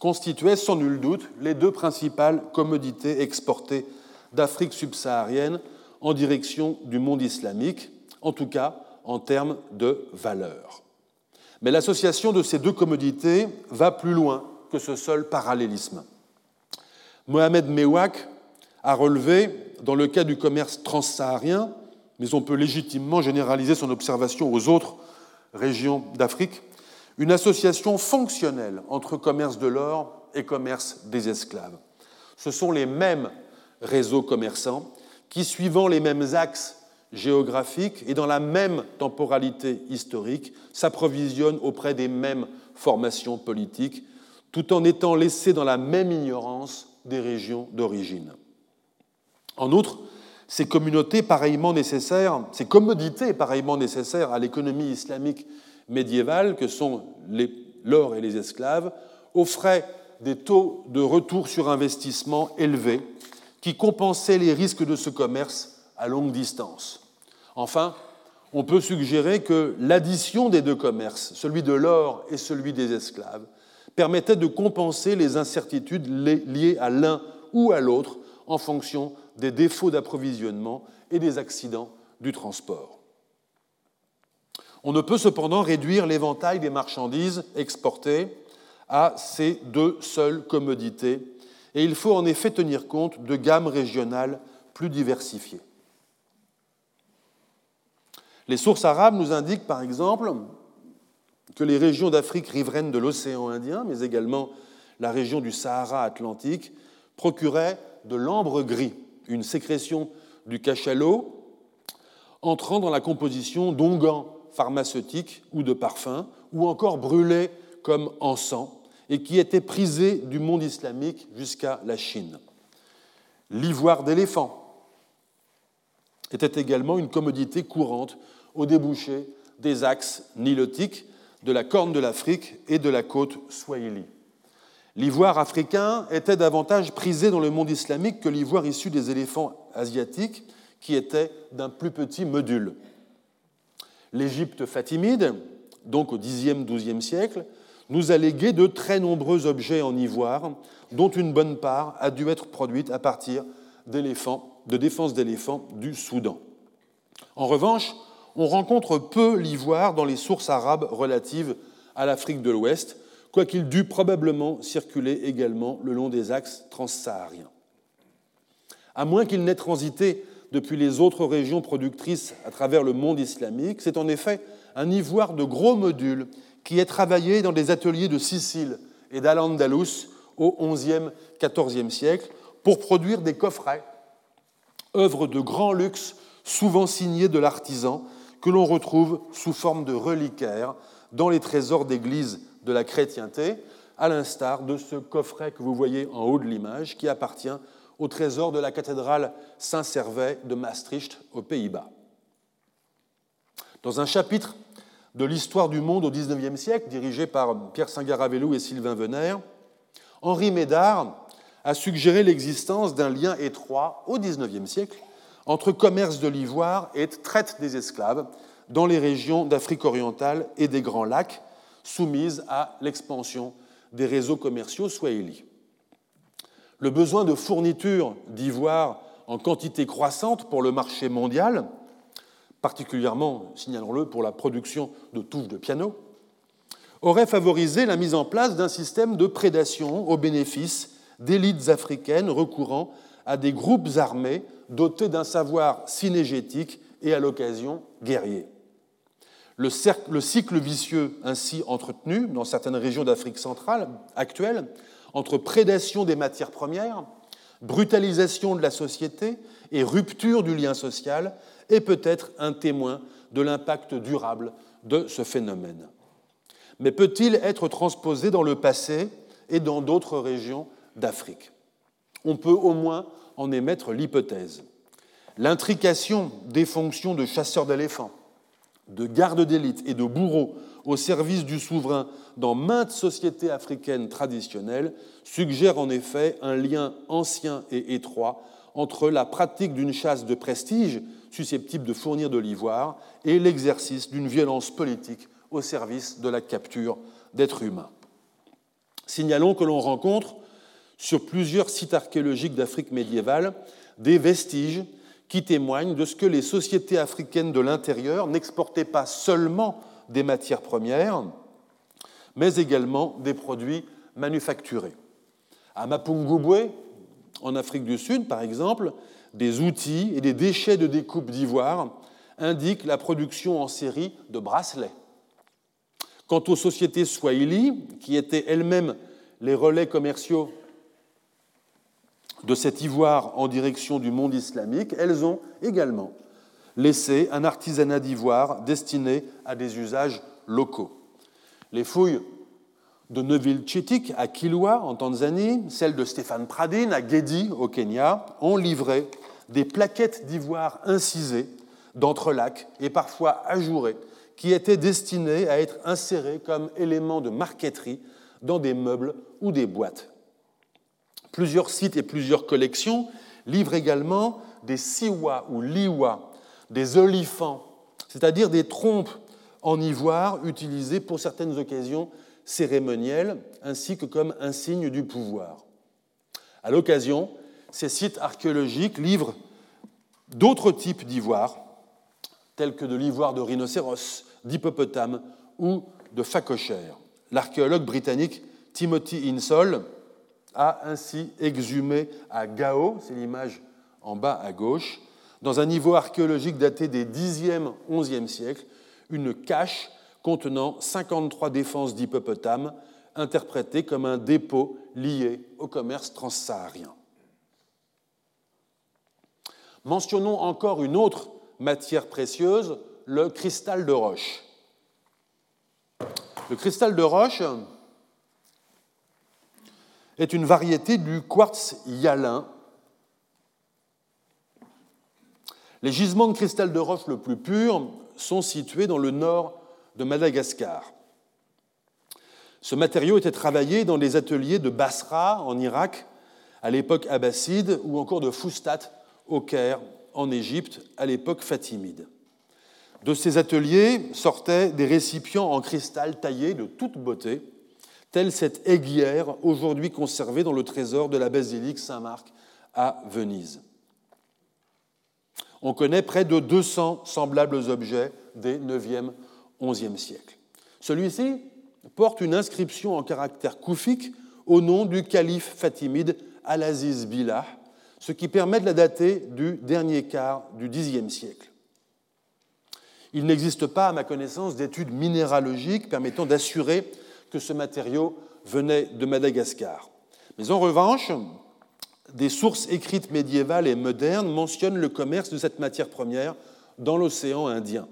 constituaient sans nul doute les deux principales commodités exportées d'Afrique subsaharienne en direction du monde islamique, en tout cas en termes de valeur. Mais l'association de ces deux commodités va plus loin que ce seul parallélisme. Mohamed Mewak a relevé, dans le cas du commerce transsaharien, mais on peut légitimement généraliser son observation aux autres régions d'Afrique, une association fonctionnelle entre commerce de l'or et commerce des esclaves. Ce sont les mêmes réseaux commerçants qui, suivant les mêmes axes géographiques et dans la même temporalité historique, s'approvisionnent auprès des mêmes formations politiques, tout en étant laissés dans la même ignorance des régions d'origine. En outre, ces communautés pareillement nécessaires, ces commodités pareillement nécessaires à l'économie islamique médiévale, que sont l'or et les esclaves, offraient des taux de retour sur investissement élevés qui compensait les risques de ce commerce à longue distance. Enfin, on peut suggérer que l'addition des deux commerces, celui de l'or et celui des esclaves, permettait de compenser les incertitudes liées à l'un ou à l'autre en fonction des défauts d'approvisionnement et des accidents du transport. On ne peut cependant réduire l'éventail des marchandises exportées à ces deux seules commodités et il faut en effet tenir compte de gammes régionales plus diversifiées. Les sources arabes nous indiquent par exemple que les régions d'Afrique riveraine de l'océan Indien, mais également la région du Sahara atlantique, procuraient de l'ambre gris, une sécrétion du cachalot entrant dans la composition d'onguents pharmaceutiques ou de parfums, ou encore brûlés comme encens, et qui était prisé du monde islamique jusqu'à la Chine. L'ivoire d'éléphant était également une commodité courante au débouché des axes nilotiques de la Corne de l'Afrique et de la côte Swahili. L'ivoire africain était davantage prisé dans le monde islamique que l'ivoire issu des éléphants asiatiques, qui était d'un plus petit module. L'Égypte fatimide, donc au Xe-XIIe siècle, nous a légué de très nombreux objets en ivoire, dont une bonne part a dû être produite à partir d'éléphants, de défense d'éléphants du Soudan. En revanche, on rencontre peu l'ivoire dans les sources arabes relatives à l'Afrique de l'Ouest, quoiqu'il dût probablement circuler également le long des axes transsahariens. À moins qu'il n'ait transité depuis les autres régions productrices à travers le monde islamique, c'est en effet un ivoire de gros modules qui est travaillé dans des ateliers de Sicile et d'Al-Andalus au XIe, XIVe siècle pour produire des coffrets, œuvres de grand luxe, souvent signées de l'artisan, que l'on retrouve sous forme de reliquaires dans les trésors d'église de la chrétienté, à l'instar de ce coffret que vous voyez en haut de l'image qui appartient au trésor de la cathédrale Saint-Servais de Maastricht aux Pays-Bas. Dans un chapitre de l'histoire du monde au XIXe siècle, dirigé par Pierre Singaravelou et Sylvain Venère, Henri Médard a suggéré l'existence d'un lien étroit au XIXe siècle entre commerce de l'ivoire et traite des esclaves dans les régions d'Afrique orientale et des Grands Lacs, soumises à l'expansion des réseaux commerciaux swahili. Le besoin de fourniture d'ivoire en quantité croissante pour le marché mondial, particulièrement, signalons-le, pour la production de touches de piano, aurait favorisé la mise en place d'un système de prédation au bénéfice d'élites africaines recourant à des groupes armés dotés d'un savoir synégétique et à l'occasion guerrier. Le, cycle vicieux ainsi entretenu dans certaines régions d'Afrique centrale actuelle, entre prédation des matières premières, brutalisation de la société et rupture du lien social, est peut-être un témoin de l'impact durable de ce phénomène. Mais peut-il être transposé dans le passé et dans d'autres régions d'Afrique? On peut au moins en émettre l'hypothèse. L'intrication des fonctions de chasseur d'éléphants, de garde d'élite et de bourreau au service du souverain dans maintes sociétés africaines traditionnelles suggère en effet un lien ancien et étroit entre la pratique d'une chasse de prestige susceptible de fournir de l'ivoire et l'exercice d'une violence politique au service de la capture d'êtres humains. Signalons que l'on rencontre sur plusieurs sites archéologiques d'Afrique médiévale des vestiges qui témoignent de ce que les sociétés africaines de l'intérieur n'exportaient pas seulement des matières premières, mais également des produits manufacturés. À Mapungubwe, en Afrique du Sud, par exemple, des outils et des déchets de découpe d'ivoire indiquent la production en série de bracelets. Quant aux sociétés swahili, qui étaient elles-mêmes les relais commerciaux de cet ivoire en direction du monde islamique, elles ont également laissé un artisanat d'ivoire destiné à des usages locaux. Les fouilles de Neville Chitik à Kilwa en Tanzanie, celles de Stéphane Pradine à Gedi au Kenya, ont livré des plaquettes d'ivoire incisées d'entrelacs et parfois ajourées qui étaient destinées à être insérées comme éléments de marqueterie dans des meubles ou des boîtes. Plusieurs sites et plusieurs collections livrent également des siwa ou liwa, des olifants, c'est-à-dire des trompes en ivoire utilisées pour certaines occasions cérémonielles ainsi que comme insigne du pouvoir. À l'occasion, ces sites archéologiques livrent d'autres types d'ivoire, tels que de l'ivoire de rhinocéros, d'hippopotame ou de phacochère. L'archéologue britannique Timothy Insole a ainsi exhumé à Gao, c'est l'image en bas à gauche, dans un niveau archéologique daté des 10e, 11e siècles, une cache contenant 53 défenses d'hippopotames interprétées comme un dépôt lié au commerce transsaharien. Mentionnons encore une autre matière précieuse, le cristal de roche. Le cristal de roche est une variété du quartz hyalin. Les gisements de cristal de roche le plus pur sont situés dans le nord de Madagascar. Ce matériau était travaillé dans les ateliers de Basra en Irak à l'époque abbasside ou encore de Fustat au Caire en Égypte à l'époque fatimide. De ces ateliers sortaient des récipients en cristal taillé de toute beauté telle cette aiguière aujourd'hui conservée dans le trésor de la basilique Saint-Marc à Venise. On connaît près de 200 semblables objets des 9e, 11e siècles. Celui-ci porte une inscription en caractère koufique au nom du calife fatimide Al-Aziz Billah, ce qui permet de la dater du dernier quart du Xe siècle. Il n'existe pas, à ma connaissance, d'études minéralogiques permettant d'assurer que ce matériau venait de Madagascar. Mais en revanche, des sources écrites médiévales et modernes mentionnent le commerce de cette matière première dans l'océan Indien.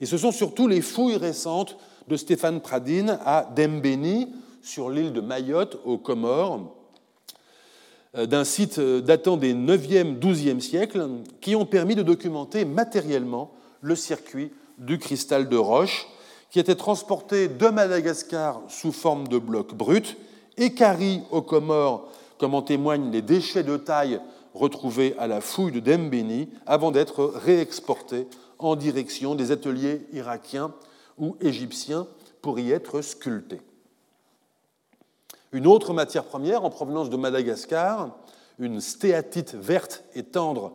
Et ce sont surtout les fouilles récentes de Stéphane Pradine à Dembéni, sur l'île de Mayotte, aux Comores, euh, d'un site euh, datant des 9e, 12e siècles, qui ont permis de documenter matériellement le circuit du cristal de roche, qui était transporté de Madagascar sous forme de blocs bruts, écarri aux Comores, comme en témoignent les déchets de taille retrouvés à la fouille de Dembéni, avant d'être réexporté en direction des ateliers irakiens ou égyptiens pour y être sculptés. Une autre matière première en provenance de Madagascar, une stéatite verte et tendre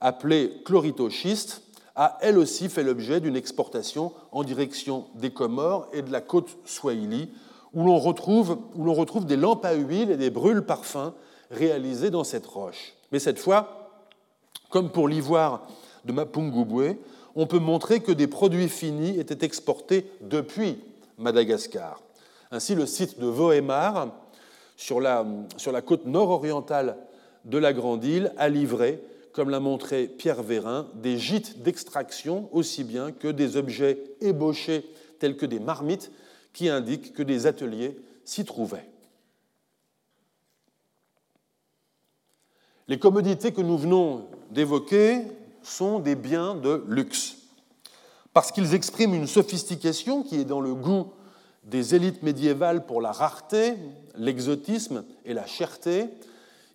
appelée chlorithoschiste, a elle aussi fait l'objet d'une exportation en direction des Comores et de la côte Swahili, où l'on retrouve, des lampes à huile et des brûles parfums réalisés dans cette roche. Mais cette fois, comme pour l'ivoire de Mapungubwe, on peut montrer que des produits finis étaient exportés depuis Madagascar. Ainsi, le site de Vohemar, sur la, sur la côte nord-orientale de la Grande Île, a livré, comme l'a montré Pierre Vérin, des gîtes d'extraction aussi bien que des objets ébauchés tels que des marmites qui indiquent que des ateliers s'y trouvaient. Les commodités que nous venons d'évoquer sont des biens de luxe, parce qu'ils expriment une sophistication qui est dans le goût des élites médiévales pour la rareté, l'exotisme et la cherté,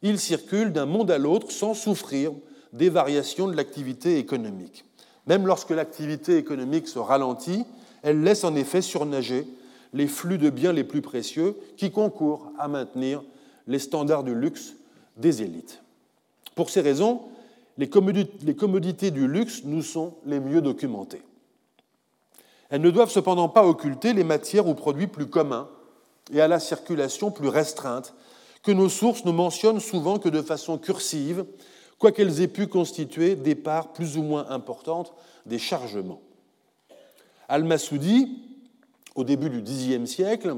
ils circulent d'un monde à l'autre sans souffrir des variations de l'activité économique. Même lorsque l'activité économique se ralentit, elle laisse en effet surnager les flux de biens les plus précieux qui concourent à maintenir les standards de luxe des élites. Pour ces raisons, les commodités du luxe nous sont les mieux documentées. Elles ne doivent cependant pas occulter les matières ou produits plus communs et à la circulation plus restreinte, que nos sources ne mentionnent souvent que de façon cursive, quoiqu'elles aient pu constituer des parts plus ou moins importantes des chargements. Al-Massoudi, au début du Xe siècle,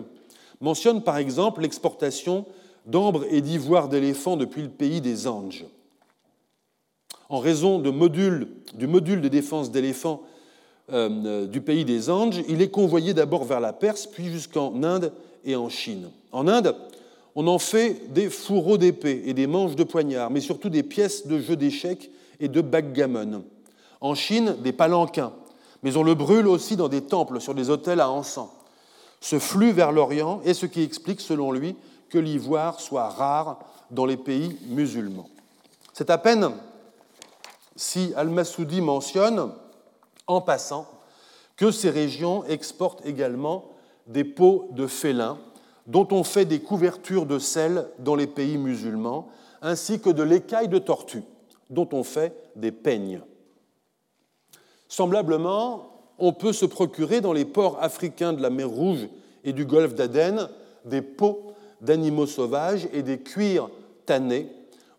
mentionne par exemple l'exportation d'ambre et d'ivoire d'éléphant depuis le pays des Anges. En raison du module de défense d'éléphants euh, du pays des Anges, il est convoyé d'abord vers la Perse, puis jusqu'en Inde et en Chine. En Inde, on en fait des fourreaux d'épée et des manches de poignard, mais surtout des pièces de jeux d'échecs et de backgammon. En Chine, des palanquins, mais on le brûle aussi dans des temples, sur des autels à encens. Ce flux vers l'Orient est ce qui explique, selon lui, que l'ivoire soit rare dans les pays musulmans. C'est à peine si Al-Massoudi mentionne en passant que ces régions exportent également des peaux de félins dont on fait des couvertures de sel dans les pays musulmans, ainsi que de l'écaille de tortue dont on fait des peignes. Semblablement, on peut se procurer dans les ports africains de la mer Rouge et du golfe d'Aden des peaux d'animaux sauvages et des cuirs tannés,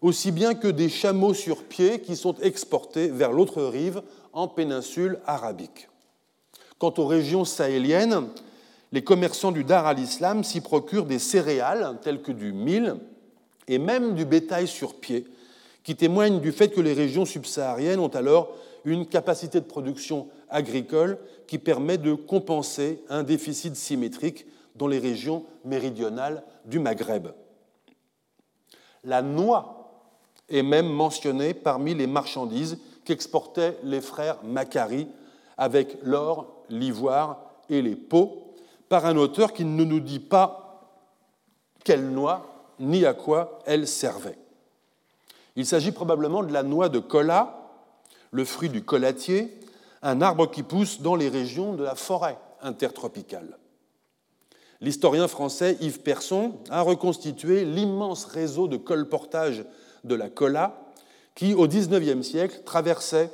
aussi bien que des chameaux sur pied qui sont exportés vers l'autre rive en péninsule arabique. Quant aux régions sahéliennes, les commerçants du Dar al-Islam s'y procurent des céréales telles que du mil et même du bétail sur pied, qui témoignent du fait que les régions subsahariennes ont alors une capacité de production agricole qui permet de compenser un déficit symétrique dans les régions méridionales du Maghreb. La noix est même mentionnée parmi les marchandises qu'exportaient les frères Macquarie avec l'or, l'ivoire et les peaux, par un auteur qui ne nous dit pas quelle noix ni à quoi elle servait. Il s'agit probablement de la noix de cola, le fruit du colatier, un arbre qui pousse dans les régions de la forêt intertropicale. L'historien français Yves Persson a reconstitué l'immense réseau de colportage de la cola qui, au XIXe siècle, traversait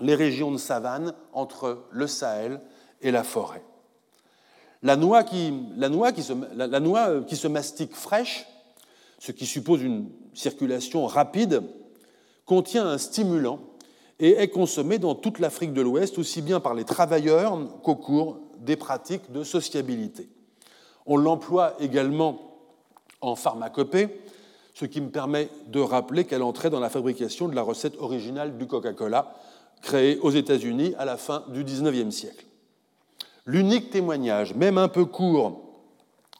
les régions de savane entre le Sahel et la forêt. La noix qui, se, euh, se mastique fraîche, ce qui suppose une circulation rapide, contient un stimulant et est consommée dans toute l'Afrique de l'Ouest, aussi bien par les travailleurs qu'au cours des pratiques de sociabilité. On l'emploie également en pharmacopée, ce qui me permet de rappeler qu'elle entrait dans la fabrication de la recette originale du Coca-Cola, créé aux États-Unis à la fin du XIXe siècle. L'unique témoignage, même un peu court,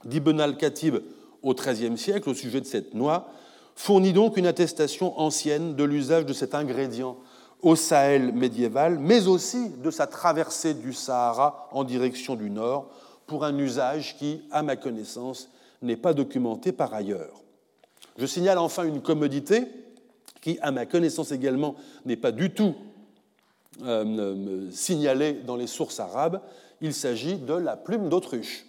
d'Ibn al-Khatib au XIIIe siècle au sujet de cette noix fournit donc une attestation ancienne de l'usage de cet ingrédient au Sahel médiéval, mais aussi de sa traversée du Sahara en direction du nord, pour un usage qui, à ma connaissance, n'est pas documenté par ailleurs. Je signale enfin une commodité qui, à ma connaissance également, n'est pas du tout euh, euh, signalée dans les sources arabes. Il s'agit de la plume d'autruche.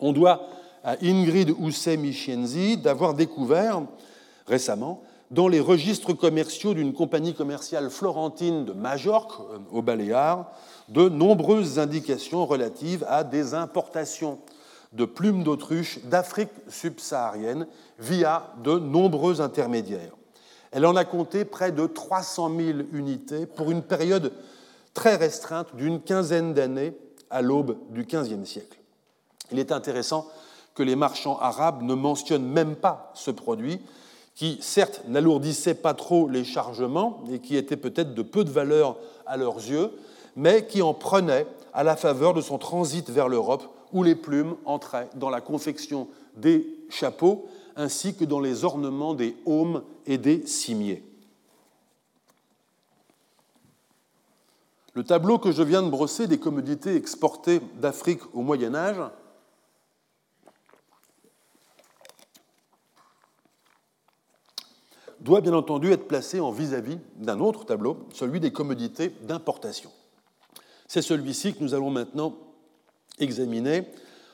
On doit à Ingrid Houssem-Ishienzi d'avoir découvert récemment dans les registres commerciaux d'une compagnie commerciale florentine de Majorque, euh, au Baléares, de nombreuses indications relatives à des importations de plumes d'autruche d'Afrique subsaharienne via de nombreux intermédiaires. Elle en a compté près de 300 000 unités pour une période très restreinte d'une quinzaine d'années à l'aube du XVe siècle. Il est intéressant que les marchands arabes ne mentionnent même pas ce produit, qui certes n'alourdissait pas trop les chargements et qui était peut-être de peu de valeur à leurs yeux, mais qui en prenait à la faveur de son transit vers l'Europe, où les plumes entraient dans la confection des chapeaux ainsi que dans les ornements des aumes et des cimiers. Le tableau que je viens de brosser des commodités exportées d'Afrique au Moyen Âge doit bien entendu être placé en vis-à-vis d'un autre tableau, celui des commodités d'importation. C'est celui-ci que nous allons maintenant examiner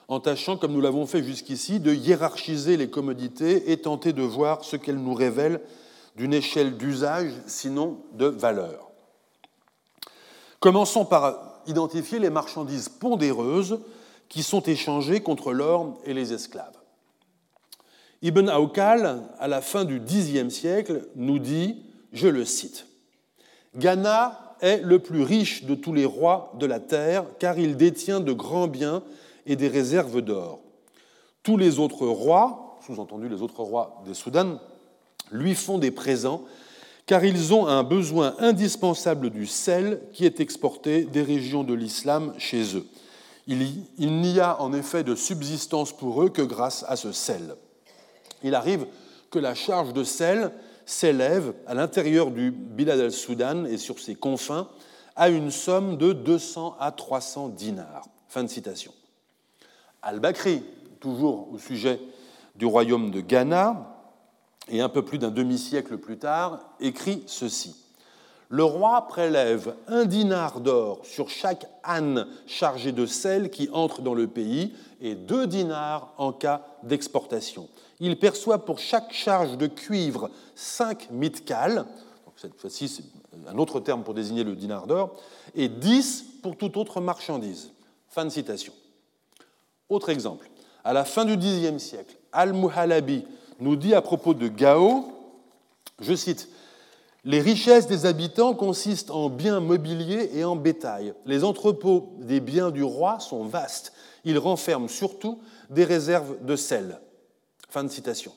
en tâchant, comme nous l'avons fait jusqu'ici, de hiérarchiser les commodités et tenter de voir ce qu'elles nous révèlent d'une échelle d'usage, sinon de valeur. Commençons par identifier les marchandises pondéreuses qui sont échangées contre l'or et les esclaves. Ibn Aukal, à la fin du Xe siècle, nous dit, je le cite, Ghana est le plus riche de tous les rois de la terre, car il détient de grands biens et des réserves d'or. Tous les autres rois, sous-entendu les autres rois des Soudan, lui font des présents, car ils ont un besoin indispensable du sel qui est exporté des régions de l'islam chez eux. Il n'y a en effet de subsistance pour eux que grâce à ce sel il arrive que la charge de sel s'élève à l'intérieur du Bilad al-Soudan et sur ses confins à une somme de 200 à 300 dinars. Fin de citation. Al-Bakri, toujours au sujet du royaume de Ghana, et un peu plus d'un demi-siècle plus tard, écrit ceci. Le roi prélève un dinar d'or sur chaque âne chargé de sel qui entre dans le pays et deux dinars en cas d'exportation il perçoit pour chaque charge de cuivre 5 mitkal, cette fois-ci c'est un autre terme pour désigner le dinar d'or, et 10 pour toute autre marchandise. Fin de citation. Autre exemple. À la fin du Xe siècle, Al-Muhalabi nous dit à propos de Gao, je cite, Les richesses des habitants consistent en biens mobiliers et en bétail. Les entrepôts des biens du roi sont vastes. Ils renferment surtout des réserves de sel. Fin de citation.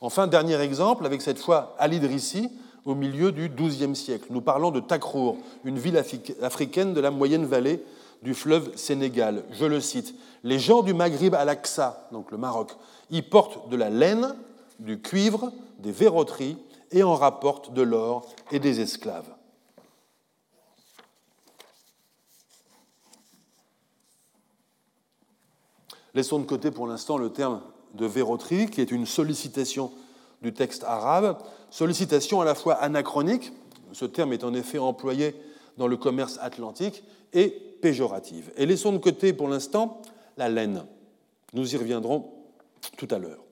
Enfin, dernier exemple, avec cette fois al Idrissi, au milieu du XIIe siècle. Nous parlons de Takrour, une ville africaine de la moyenne vallée du fleuve Sénégal. Je le cite Les gens du Maghrib à l'Aqsa, donc le Maroc, y portent de la laine, du cuivre, des verroteries et en rapportent de l'or et des esclaves. Laissons de côté pour l'instant le terme de verroterie, qui est une sollicitation du texte arabe, sollicitation à la fois anachronique, ce terme est en effet employé dans le commerce atlantique, et péjorative. Et laissons de côté pour l'instant la laine. Nous y reviendrons tout à l'heure.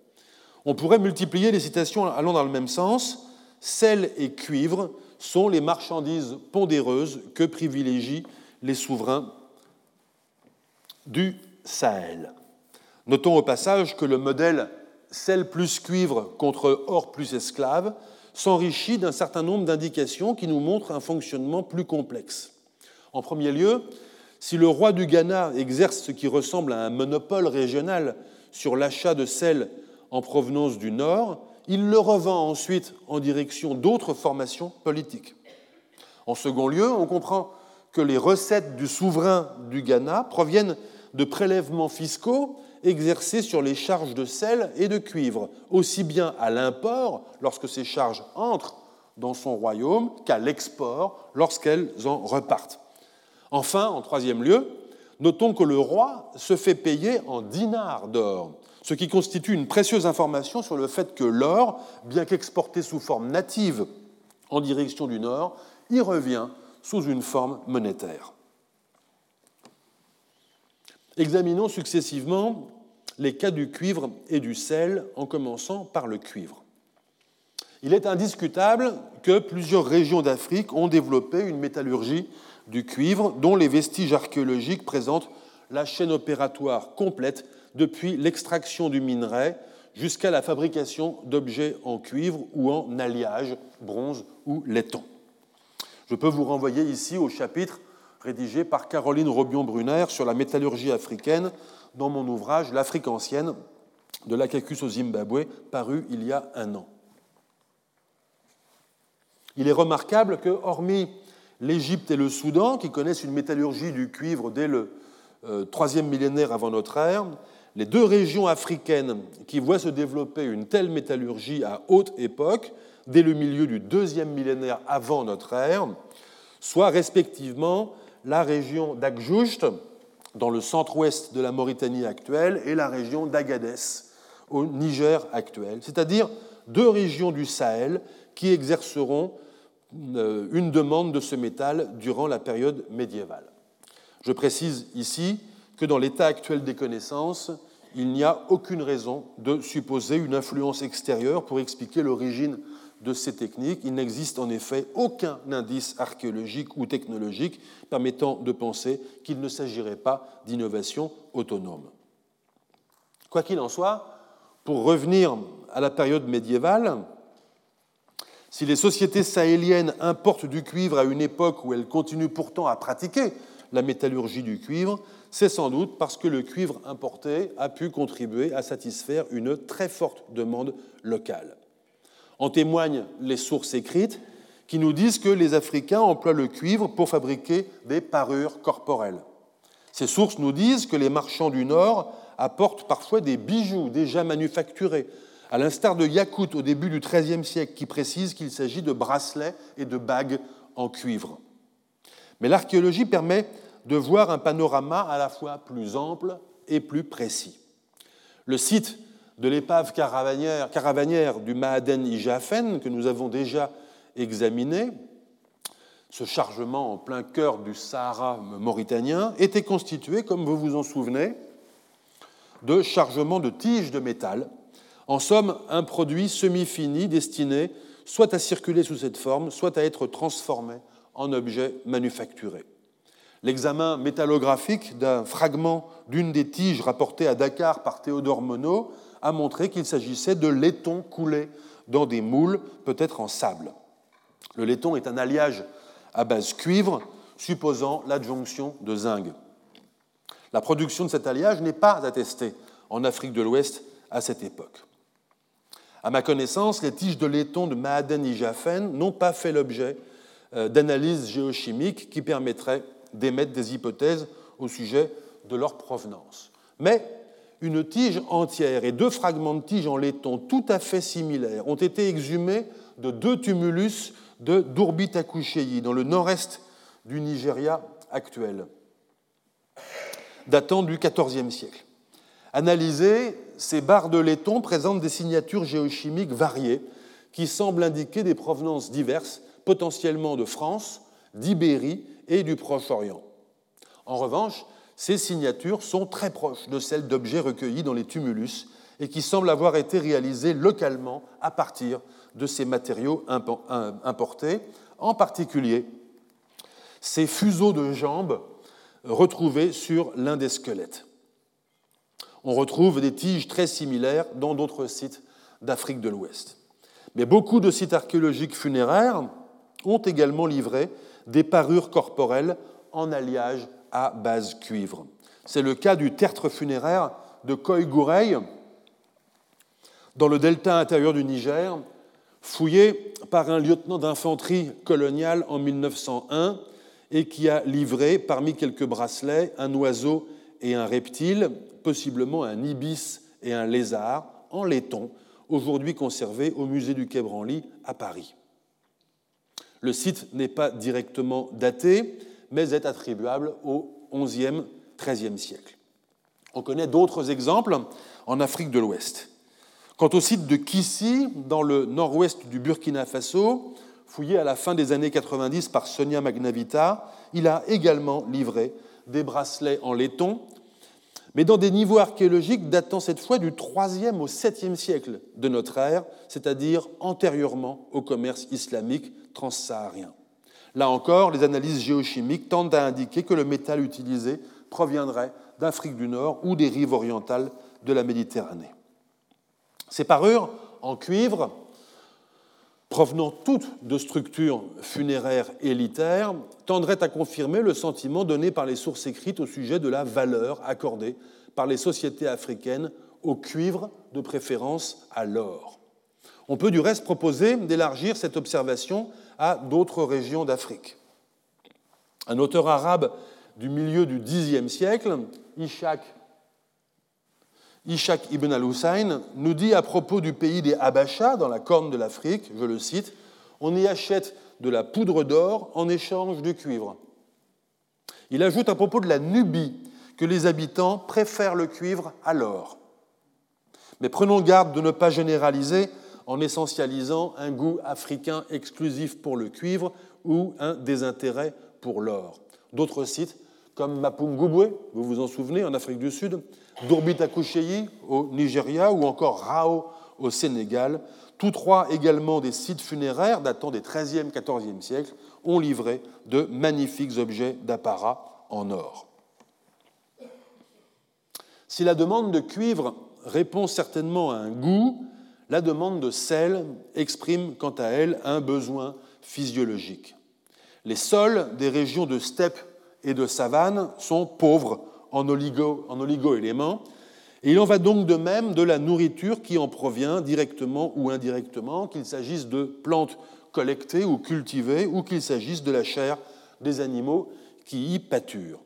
On pourrait multiplier les citations allant dans le même sens. Sel et cuivre sont les marchandises pondéreuses que privilégient les souverains du Sahel. Notons au passage que le modèle sel plus cuivre contre or plus esclave s'enrichit d'un certain nombre d'indications qui nous montrent un fonctionnement plus complexe. En premier lieu, si le roi du Ghana exerce ce qui ressemble à un monopole régional sur l'achat de sel en provenance du Nord, il le revend ensuite en direction d'autres formations politiques. En second lieu, on comprend que les recettes du souverain du Ghana proviennent de prélèvements fiscaux exercés sur les charges de sel et de cuivre, aussi bien à l'import, lorsque ces charges entrent dans son royaume, qu'à l'export, lorsqu'elles en repartent. Enfin, en troisième lieu, notons que le roi se fait payer en dinars d'or, ce qui constitue une précieuse information sur le fait que l'or, bien qu'exporté sous forme native en direction du nord, y revient sous une forme monétaire. Examinons successivement les cas du cuivre et du sel, en commençant par le cuivre. Il est indiscutable que plusieurs régions d'Afrique ont développé une métallurgie du cuivre dont les vestiges archéologiques présentent la chaîne opératoire complète depuis l'extraction du minerai jusqu'à la fabrication d'objets en cuivre ou en alliage, bronze ou laiton. Je peux vous renvoyer ici au chapitre rédigé par Caroline Robion-Brunner sur la métallurgie africaine dans mon ouvrage L'Afrique ancienne, de l'Akakus au Zimbabwe, paru il y a un an. Il est remarquable que, hormis l'Égypte et le Soudan, qui connaissent une métallurgie du cuivre dès le euh, troisième millénaire avant notre ère, les deux régions africaines qui voient se développer une telle métallurgie à haute époque, dès le milieu du deuxième millénaire avant notre ère, soit respectivement la région d'Akjoujt, dans le centre-ouest de la Mauritanie actuelle, et la région d'Agadez, au Niger actuel, c'est-à-dire deux régions du Sahel qui exerceront une demande de ce métal durant la période médiévale. Je précise ici que dans l'état actuel des connaissances, il n'y a aucune raison de supposer une influence extérieure pour expliquer l'origine de ces techniques. Il n'existe en effet aucun indice archéologique ou technologique permettant de penser qu'il ne s'agirait pas d'innovation autonome. Quoi qu'il en soit, pour revenir à la période médiévale, si les sociétés sahéliennes importent du cuivre à une époque où elles continuent pourtant à pratiquer la métallurgie du cuivre, c'est sans doute parce que le cuivre importé a pu contribuer à satisfaire une très forte demande locale. En témoignent les sources écrites qui nous disent que les Africains emploient le cuivre pour fabriquer des parures corporelles. Ces sources nous disent que les marchands du Nord apportent parfois des bijoux déjà manufacturés, à l'instar de Yakout au début du XIIIe siècle, qui précise qu'il s'agit de bracelets et de bagues en cuivre. Mais l'archéologie permet de voir un panorama à la fois plus ample et plus précis. Le site de l'épave caravanière, du Mahaden Ijafen, que nous avons déjà examiné, ce chargement en plein cœur du Sahara mauritanien, était constitué, comme vous vous en souvenez, de chargements de tiges de métal. En somme, un produit semi-fini destiné soit à circuler sous cette forme, soit à être transformé en objet manufacturé. L'examen métallographique d'un fragment d'une des tiges rapportées à Dakar par Théodore Monod a montré qu'il s'agissait de laiton coulé dans des moules, peut-être en sable. Le laiton est un alliage à base cuivre, supposant l'adjonction de zinc. La production de cet alliage n'est pas attestée en Afrique de l'Ouest à cette époque. À ma connaissance, les tiges de laiton de Maaden Ijafen n'ont pas fait l'objet euh, d'analyses géochimiques qui permettraient d'émettre des hypothèses au sujet de leur provenance. Mais une tige entière et deux fragments de tige en laiton tout à fait similaires ont été exhumés de deux tumulus de Durbitakusheyi, dans le nord-est du Nigeria actuel, datant du XIVe siècle. Analysées, ces barres de laiton présentent des signatures géochimiques variées qui semblent indiquer des provenances diverses, potentiellement de France, d'Ibérie et du Proche-Orient. En revanche, ces signatures sont très proches de celles d'objets recueillis dans les tumulus et qui semblent avoir été réalisées localement à partir de ces matériaux importés, en particulier ces fuseaux de jambes retrouvés sur l'un des squelettes. On retrouve des tiges très similaires dans d'autres sites d'Afrique de l'Ouest. Mais beaucoup de sites archéologiques funéraires ont également livré des parures corporelles en alliage à base cuivre. C'est le cas du tertre funéraire de Koigoureil, dans le delta intérieur du Niger, fouillé par un lieutenant d'infanterie coloniale en 1901 et qui a livré, parmi quelques bracelets, un oiseau et un reptile, possiblement un ibis et un lézard, en laiton, aujourd'hui conservé au musée du Quai Branly à Paris. Le site n'est pas directement daté, mais est attribuable au XIe, XIIIe siècle. On connaît d'autres exemples en Afrique de l'Ouest. Quant au site de Kissi, dans le nord-ouest du Burkina Faso, fouillé à la fin des années 90 par Sonia Magnavita, il a également livré des bracelets en laiton, mais dans des niveaux archéologiques datant cette fois du 3e au 7e siècle de notre ère, c'est-à-dire antérieurement au commerce islamique transsaharien. Là encore, les analyses géochimiques tendent à indiquer que le métal utilisé proviendrait d'Afrique du Nord ou des rives orientales de la Méditerranée. Ces parures en cuivre, provenant toutes de structures funéraires élitaires, tendraient à confirmer le sentiment donné par les sources écrites au sujet de la valeur accordée par les sociétés africaines au cuivre, de préférence à l'or. On peut du reste proposer d'élargir cette observation à d'autres régions d'Afrique. Un auteur arabe du milieu du Xe siècle, Ishaq, ibn al-Hussein, nous dit à propos du pays des Habachas, dans la corne de l'Afrique, je le cite, on y achète de la poudre d'or en échange de cuivre. Il ajoute à propos de la Nubie que les habitants préfèrent le cuivre à l'or. Mais prenons garde de ne pas généraliser en essentialisant un goût africain exclusif pour le cuivre ou un désintérêt pour l'or. D'autres sites, comme Mapungubwe, vous vous en souvenez, en Afrique du Sud, Durbitakucheyi au Nigeria ou encore Rao au Sénégal, tous trois également des sites funéraires datant des XIIIe XIVe siècles, ont livré de magnifiques objets d'apparat en or. Si la demande de cuivre répond certainement à un goût, la demande de sel exprime quant à elle un besoin physiologique. Les sols des régions de steppe et de savane sont pauvres en, oligo, éléments et il en va donc de même de la nourriture qui en provient directement ou indirectement, qu'il s'agisse de plantes collectées ou cultivées ou qu'il s'agisse de la chair des animaux qui y pâturent.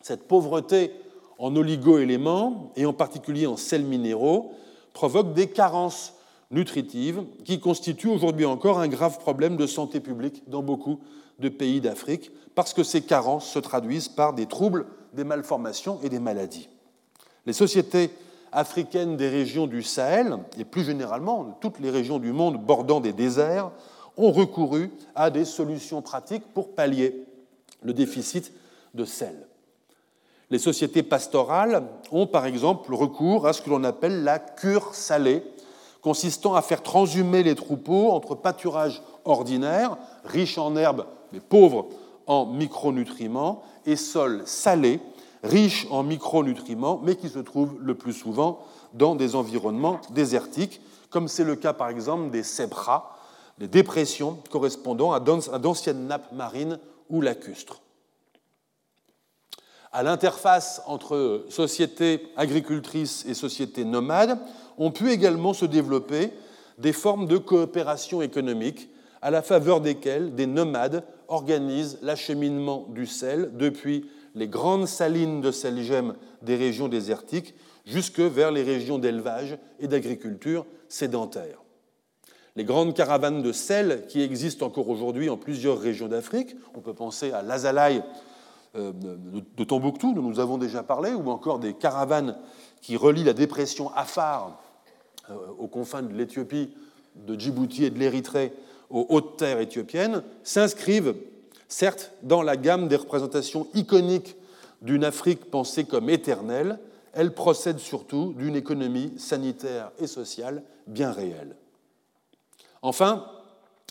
Cette pauvreté en oligo-éléments, et en particulier en sels minéraux, provoque des carences nutritives qui constituent aujourd'hui encore un grave problème de santé publique dans beaucoup de pays d'Afrique, parce que ces carences se traduisent par des troubles, des malformations et des maladies. Les sociétés africaines des régions du Sahel, et plus généralement toutes les régions du monde bordant des déserts, ont recouru à des solutions pratiques pour pallier le déficit de sel. Les sociétés pastorales ont par exemple recours à ce que l'on appelle la cure salée, consistant à faire transhumer les troupeaux entre pâturage ordinaire, riche en herbes mais pauvre en micronutriments, et sols salés, riches en micronutriments, mais qui se trouvent le plus souvent dans des environnements désertiques, comme c'est le cas par exemple des sébras, des dépressions correspondant à d'anciennes nappes marines ou lacustres. À l'interface entre sociétés agricultrices et sociétés nomades, ont pu également se développer des formes de coopération économique à la faveur desquelles des nomades organisent l'acheminement du sel depuis les grandes salines de sel-gemme des régions désertiques jusque vers les régions d'élevage et d'agriculture sédentaires. Les grandes caravanes de sel qui existent encore aujourd'hui en plusieurs régions d'Afrique, on peut penser à l'Azalaï euh, de Tombouctou, dont nous avons déjà parlé, ou encore des caravanes qui relient la dépression Afar euh, aux confins de l'Éthiopie, de Djibouti et de l'Érythrée aux hautes terres éthiopiennes, s'inscrivent certes dans la gamme des représentations iconiques d'une Afrique pensée comme éternelle, elles procèdent surtout d'une économie sanitaire et sociale bien réelle. Enfin,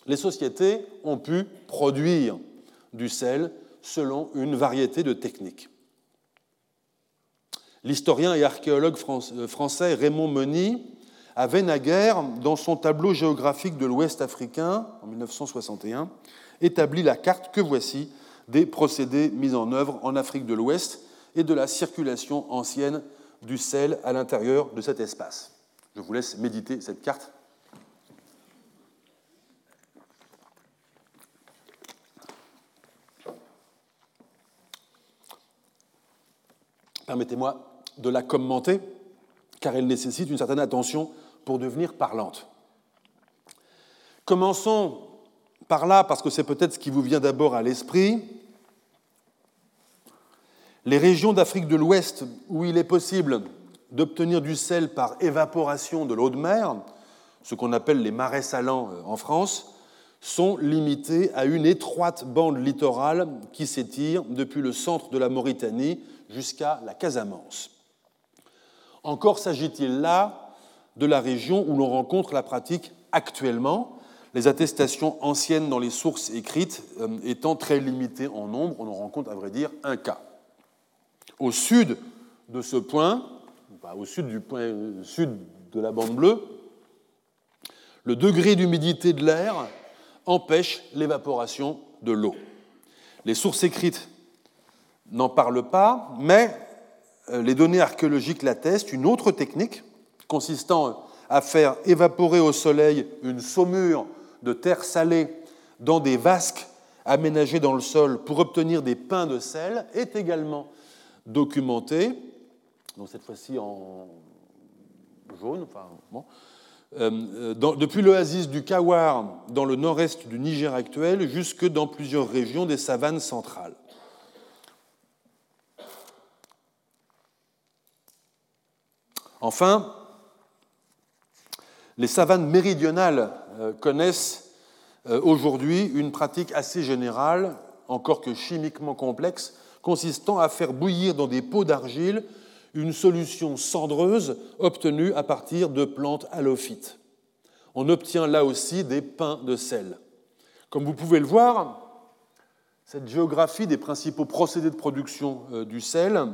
les sociétés ont pu produire du sel selon une variété de techniques. L'historien et archéologue euh, français Raymond Meny avait dans son tableau géographique de l'Ouest africain, en 1961, établi la carte que voici des procédés mis en œuvre en Afrique de l'Ouest et de la circulation ancienne du sel à l'intérieur de cet espace. Je vous laisse méditer cette carte. Permettez-moi de la commenter, car elle nécessite une certaine attention pour devenir parlante. Commençons par là, parce que c'est peut-être ce qui vous vient d'abord à l'esprit. Les régions d'Afrique de l'Ouest où il est possible d'obtenir du sel par évaporation de l'eau de mer, ce qu'on appelle les marais salants euh, en France, sont limitées à une étroite bande littorale qui s'étire depuis le centre de la Mauritanie jusqu'à la Casamance. Encore s'agit-il là de la région où l'on rencontre la pratique actuellement, les attestations anciennes dans les sources écrites euh, étant très limitées en nombre, on en rencontre à vrai dire un cas. Au sud de ce point, au sud du point euh, sud de la bande bleue, le degré d'humidité de l'air empêche l'évaporation de l'eau. Les sources écrites n'en parlent pas, mais euh, les données archéologiques l'attestent. Une autre technique consistant à faire évaporer au soleil une saumure de terre salée dans des vasques aménagées dans le sol pour obtenir des pains de sel est également documentée. Donc cette fois-ci en jaune, enfin, bon, euh, euh, depuis l'oasis du Kawar dans le nord-est du Niger actuel jusque dans plusieurs régions des savanes centrales. Enfin, les savanes méridionales euh, connaissent aujourd'hui une pratique assez générale, encore que chimiquement complexe, consistant à faire bouillir dans des pots d'argile une solution cendreuse obtenue à partir de plantes halophytes. On obtient là aussi des pains de sel. Comme vous pouvez le voir, cette géographie des principaux procédés de production euh, du sel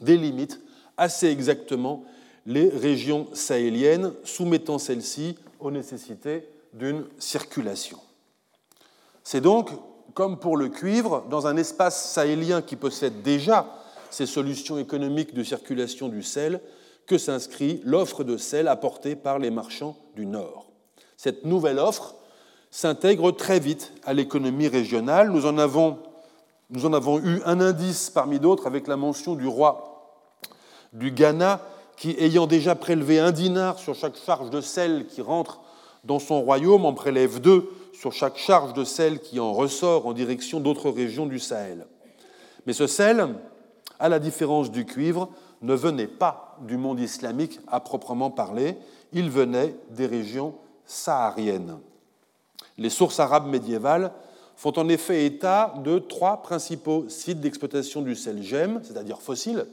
délimite assez exactement les régions sahéliennes, soumettant celles-ci aux nécessités d'une circulation. C'est donc, comme pour le cuivre, dans un espace sahélien qui possède déjà ces solutions économiques de circulation du sel que s'inscrit l'offre de sel apportée par les marchands du Nord. Cette nouvelle offre s'intègre très vite à l'économie régionale. Nous en, avons, nous en avons eu un indice parmi d'autres avec la mention du roi du Ghana qui, ayant déjà prélevé un dinar sur chaque charge de sel qui rentre dans son royaume, en prélève deux sur chaque charge de sel qui en ressort en direction d'autres régions du Sahel. Mais ce sel, à la différence du cuivre, ne venait pas du monde islamique à proprement parler, il venait des régions sahariennes. Les sources arabes médiévales font en effet état de trois principaux sites d'exploitation du sel gemme, c'est-à-dire fossile,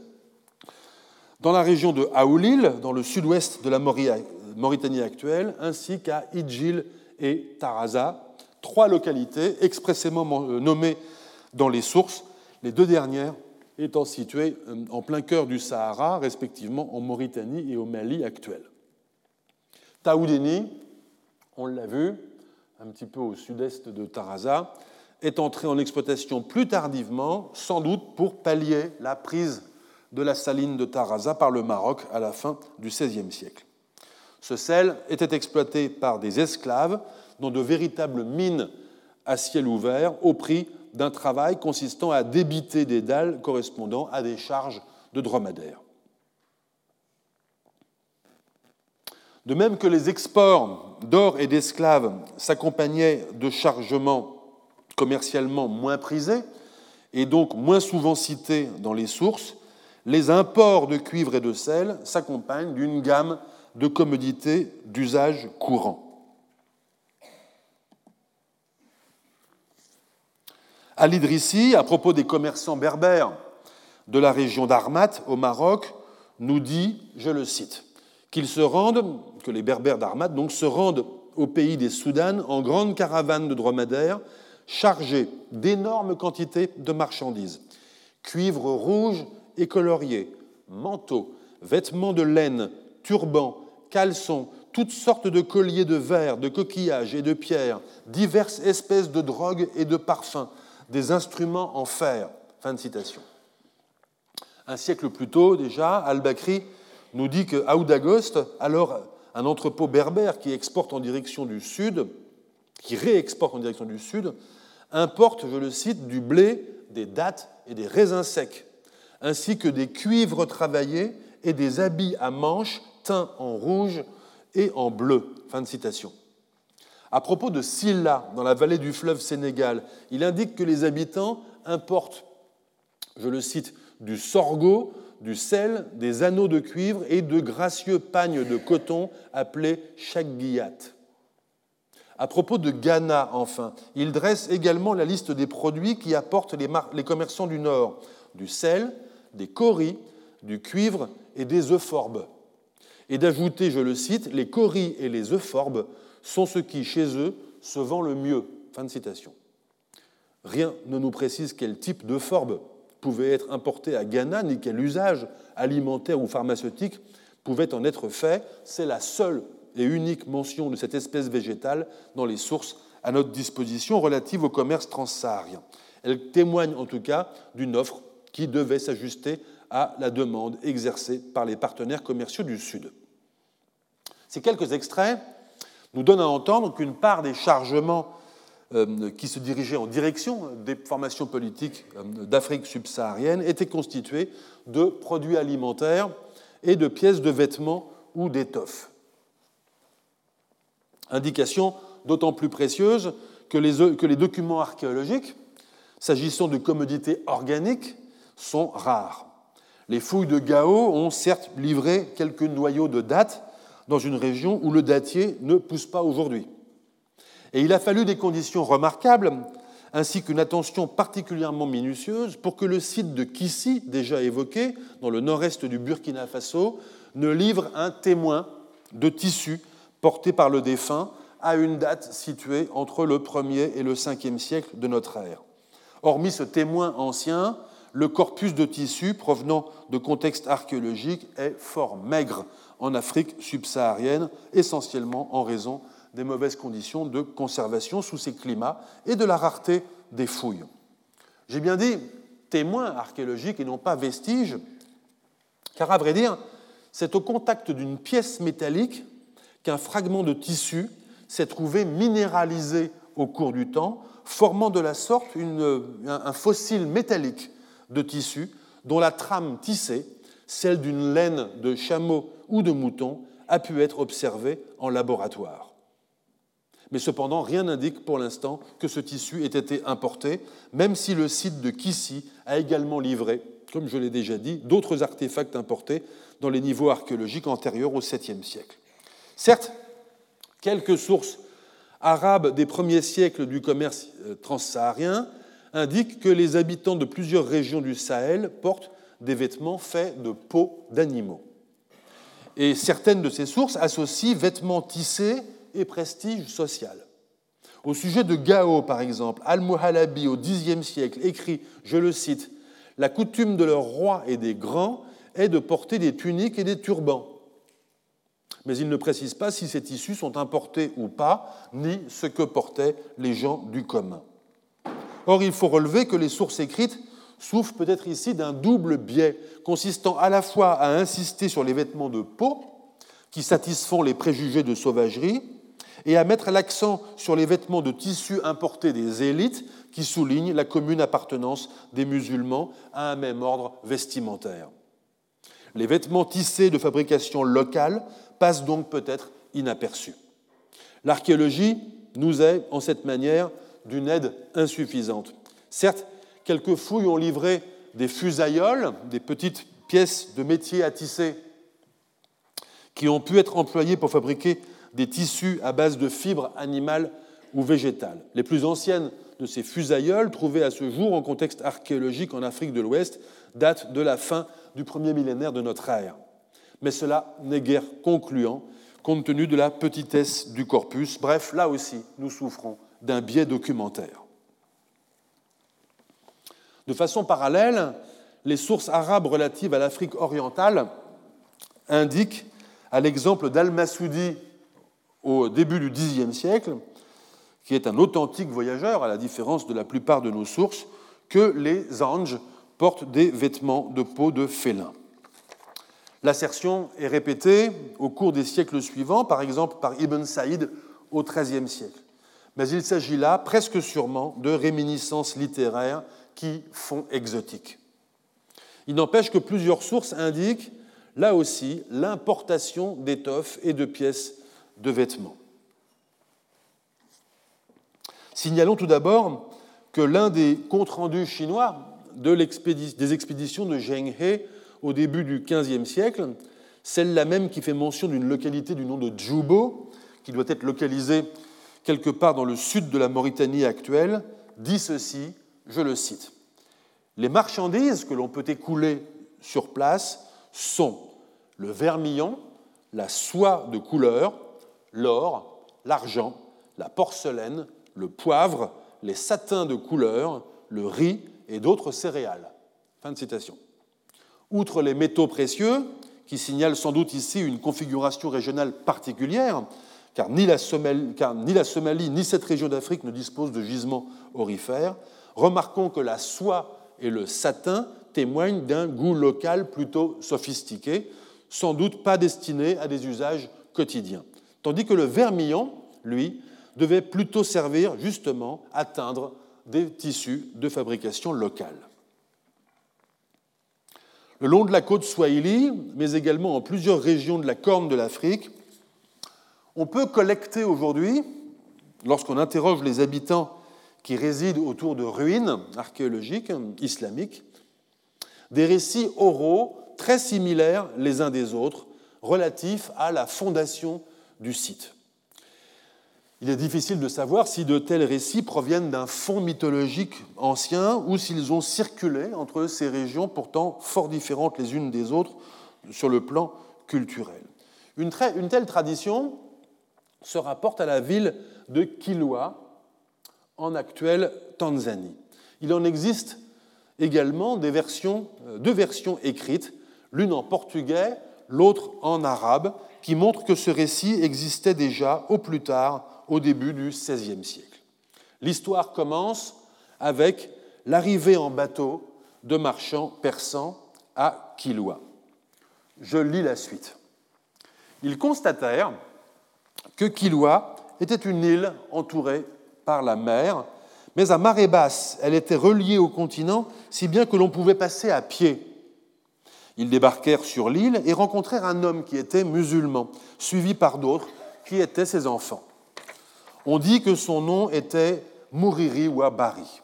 dans la région de Aoulil, dans le sud-ouest de la Mauritanie actuelle, ainsi qu'à Idjil et Taraza, trois localités expressément nommées dans les sources, les deux dernières étant situés euh, en plein cœur du Sahara, respectivement en Mauritanie et au Mali actuel. Taoudeni, on l'a vu, un petit peu au sud-est de Taraza, est entré en exploitation plus tardivement, sans doute pour pallier la prise de la saline de Taraza par le Maroc à la fin du XVIe siècle. Ce sel était exploité par des esclaves dans de véritables mines à ciel ouvert au prix d'un travail consistant à débiter des dalles correspondant à des charges de dromadaires. De même que les exports d'or et d'esclaves s'accompagnaient de chargements commercialement moins prisés et donc moins souvent cités dans les sources, les imports de cuivre et de sel s'accompagnent d'une gamme de commodités d'usage courant. Al-Idrissi, à propos des commerçants berbères de la région d'Armat au Maroc, nous dit, je le cite, qu'ils se rendent, que les berbères d'Armat se rendent au pays des Soudanes en grande caravane de dromadaires chargés d'énormes quantités de marchandises, cuivre rouge et colorié, manteaux, vêtements de laine, turbans, caleçons, toutes sortes de colliers de verre, de coquillages et de pierres, diverses espèces de drogues et de parfums, des instruments en fer. Fin de citation. Un siècle plus tôt, déjà, Al-Bakri nous dit que Aoudagost, alors un entrepôt berbère qui exporte en direction du sud, qui réexporte en direction du sud, importe, je le cite, du blé, des dattes et des raisins secs, ainsi que des cuivres travaillés et des habits à manches teints en rouge et en bleu. Fin de citation. À propos de Silla, dans la vallée du fleuve Sénégal, il indique que les habitants importent, je le cite, du sorgho, du sel, des anneaux de cuivre et de gracieux pagnes de coton appelés shagiyat. À propos de Ghana, enfin, il dresse également la liste des produits qui apportent les, les commerçants du Nord du sel, des coris, du cuivre et des euphorbes. Et d'ajouter, je le cite, les coris et les euphorbes sont ceux qui, chez eux, se vend le mieux. Fin de citation. Rien ne nous précise quel type d'euphorbes pouvait être importé à Ghana, ni quel usage alimentaire ou pharmaceutique pouvait en être fait. C'est la seule et unique mention de cette espèce végétale dans les sources à notre disposition relatives au commerce transsaharien. Elle témoigne en tout cas d'une offre qui devait s'ajuster à la demande exercée par les partenaires commerciaux du Sud. Ces quelques extraits nous donnent à entendre qu'une part des chargements euh, qui se dirigeaient en direction des formations politiques euh, d'Afrique subsaharienne étaient constitués de produits alimentaires et de pièces de vêtements ou d'étoffes. Indication d'autant plus précieuse que les documents archéologiques, s'agissant de commodités organiques, sont rares. Les fouilles de Gao ont certes livré quelques noyaux de dattes dans une région où le datier ne pousse pas aujourd'hui. Et il a fallu des conditions remarquables, ainsi qu'une attention particulièrement minutieuse, pour que le site de Kissi, déjà évoqué, dans le nord-est du Burkina Faso, ne livre un témoin de tissu porté par le défunt à une date située entre le 1er et le 5e siècle de notre ère. Hormis ce témoin ancien, le corpus de tissu provenant de contextes archéologiques est fort maigre en Afrique subsaharienne, essentiellement en raison des mauvaises conditions de conservation sous ces climats et de la rareté des fouilles. J'ai bien dit témoins archéologiques et non pas vestiges, car à vrai dire, c'est au contact d'une pièce métallique qu'un fragment de tissu s'est trouvé minéralisé au cours du temps, formant de la sorte un fossile métallique de tissu dont la trame tissée, celle d'une laine de chameau ou de mouton, a pu être observée en laboratoire. Mais cependant, rien n'indique pour l'instant que ce tissu ait été importé, même si le site de Kissi a également livré, comme je l'ai déjà dit, d'autres artefacts importés dans les niveaux archéologiques antérieurs au 7e siècle. Certes, quelques sources arabes des premiers siècles du commerce euh, transsaharien indiquent que les habitants de plusieurs régions du Sahel portent des vêtements faits de peaux d'animaux. Et certaines de ces sources associent vêtements tissés et prestige social. Au sujet de Gao, par exemple, Al-Muhalabi, au Xe siècle, écrit, je le cite, La coutume de leurs rois et des grands est de porter des tuniques et des turbans. Mais il ne précise pas si ces tissus sont importés ou pas, ni ce que portaient les gens du commun. Or, il faut relever que les sources écrites souffrent peut-être ici d'un double biais, consistant à la fois à insister sur les vêtements de peau, qui satisfont les préjugés de sauvagerie, et à mettre l'accent sur les vêtements de tissu importés des élites, qui soulignent la commune appartenance des musulmans à un même ordre vestimentaire. Les vêtements tissés de fabrication locale passent donc peut-être inaperçus. L'archéologie nous est, en cette manière, d'une aide insuffisante. Certes, quelques fouilles ont livré des fusailloles, des petites pièces de métier à tisser qui ont pu être employées pour fabriquer des tissus à base de fibres animales ou végétales. Les plus anciennes de ces fusailloles, trouvées à ce jour en contexte archéologique en Afrique de l'Ouest, datent de la fin du premier millénaire de notre ère. Mais cela n'est guère concluant compte tenu de la petitesse du corpus. Bref, là aussi, nous souffrons d'un biais documentaire. De façon parallèle, les sources arabes relatives à l'Afrique orientale indiquent, à l'exemple d'Al-Masoudi au début du Xe siècle, qui est un authentique voyageur, à la différence de la plupart de nos sources, que les anges portent des vêtements de peau de félin. L'assertion est répétée au cours des siècles suivants, par exemple par Ibn Saïd au XIIIe siècle mais il s'agit là presque sûrement de réminiscences littéraires qui font exotique. Il n'empêche que plusieurs sources indiquent, là aussi, l'importation d'étoffes et de pièces de vêtements. Signalons tout d'abord que l'un des comptes rendus chinois des expéditions de Zheng He au début du XVe siècle, celle-là même qui fait mention d'une localité du nom de Djubo, qui doit être localisée quelque part dans le sud de la Mauritanie actuelle, dit ceci, je le cite. Les marchandises que l'on peut écouler sur place sont le vermillon, la soie de couleur, l'or, l'argent, la porcelaine, le poivre, les satins de couleur, le riz et d'autres céréales. Fin de citation. Outre les métaux précieux, qui signalent sans doute ici une configuration régionale particulière, car ni la Somalie, ni, cette région d'Afrique ne disposent de gisements orifères, remarquons que la soie et le satin témoignent d'un goût local plutôt sophistiqué, sans doute pas destiné à des usages quotidiens. Tandis que le vermillon, lui, devait plutôt servir justement à teindre des tissus de fabrication locale. Le long de la côte Swahili, mais également en plusieurs régions de la corne de l'Afrique, on peut collecter aujourd'hui, lorsqu'on interroge les habitants qui résident autour de ruines archéologiques islamiques, des récits oraux très similaires les uns des autres relatifs à la fondation du site. Il est difficile de savoir si de tels récits proviennent d'un fond mythologique ancien ou s'ils ont circulé entre ces régions pourtant fort différentes les unes des autres sur le plan culturel. Une, telle tradition se rapporte à la ville de Kilwa, en actuelle Tanzanie. Il en existe également des versions, euh, deux versions écrites, l'une en portugais, l'autre en arabe, qui montrent que ce récit existait déjà au plus tard au début du XVIe siècle. L'histoire commence avec l'arrivée en bateau de marchands persans à Kilwa. Je lis la suite. Ils constatèrent que Kilwa était une île entourée par la mer, mais à marée basse, elle était reliée au continent si bien que l'on pouvait passer à pied. Ils débarquèrent sur l'île et rencontrèrent un homme qui était musulman, suivi par d'autres qui étaient ses enfants. On dit que son nom était Mouriri Wabari.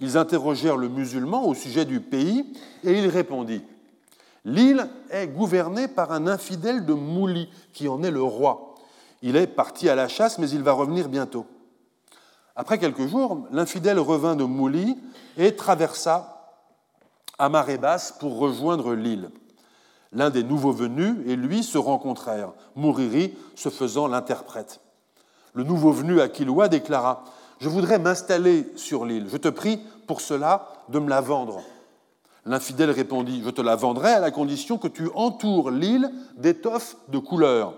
Ils interrogèrent le musulman au sujet du pays et il répondit L'île est gouvernée par un infidèle de Mouli qui en est le roi. Il est parti à la chasse, mais il va revenir bientôt. Après quelques jours, l'infidèle revint de Mouli et traversa à marée basse pour rejoindre l'île. L'un des nouveaux venus et lui se rencontrèrent, Mouriri se faisant l'interprète. Le nouveau venu à déclara Je voudrais m'installer sur l'île. Je te prie pour cela de me la vendre. L'infidèle répondit Je te la vendrai à la condition que tu entoures l'île d'étoffes de couleur.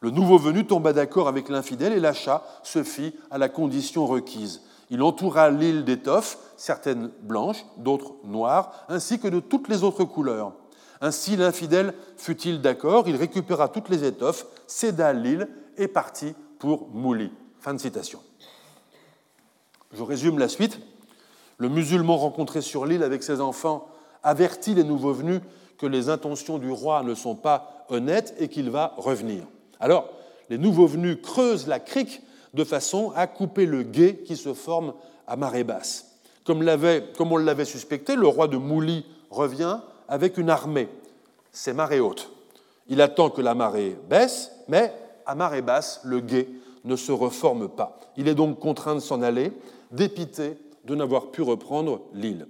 Le nouveau venu tomba d'accord avec l'infidèle et l'achat se fit à la condition requise. Il entoura l'île d'étoffes, certaines blanches, d'autres noires, ainsi que de toutes les autres couleurs. Ainsi l'infidèle fut-il d'accord, il récupéra toutes les étoffes, céda l'île et partit pour Mouli. Fin de citation. Je résume la suite. Le musulman rencontré sur l'île avec ses enfants avertit les nouveaux venus que les intentions du roi ne sont pas honnêtes et qu'il va revenir. Alors, les nouveaux venus creusent la crique de façon à couper le gué qui se forme à marée basse. Comme, comme on l'avait suspecté, le roi de Mouli revient avec une armée. C'est marée haute. Il attend que la marée baisse, mais à marée basse, le gué ne se reforme pas. Il est donc contraint de s'en aller, dépité de n'avoir pu reprendre l'île.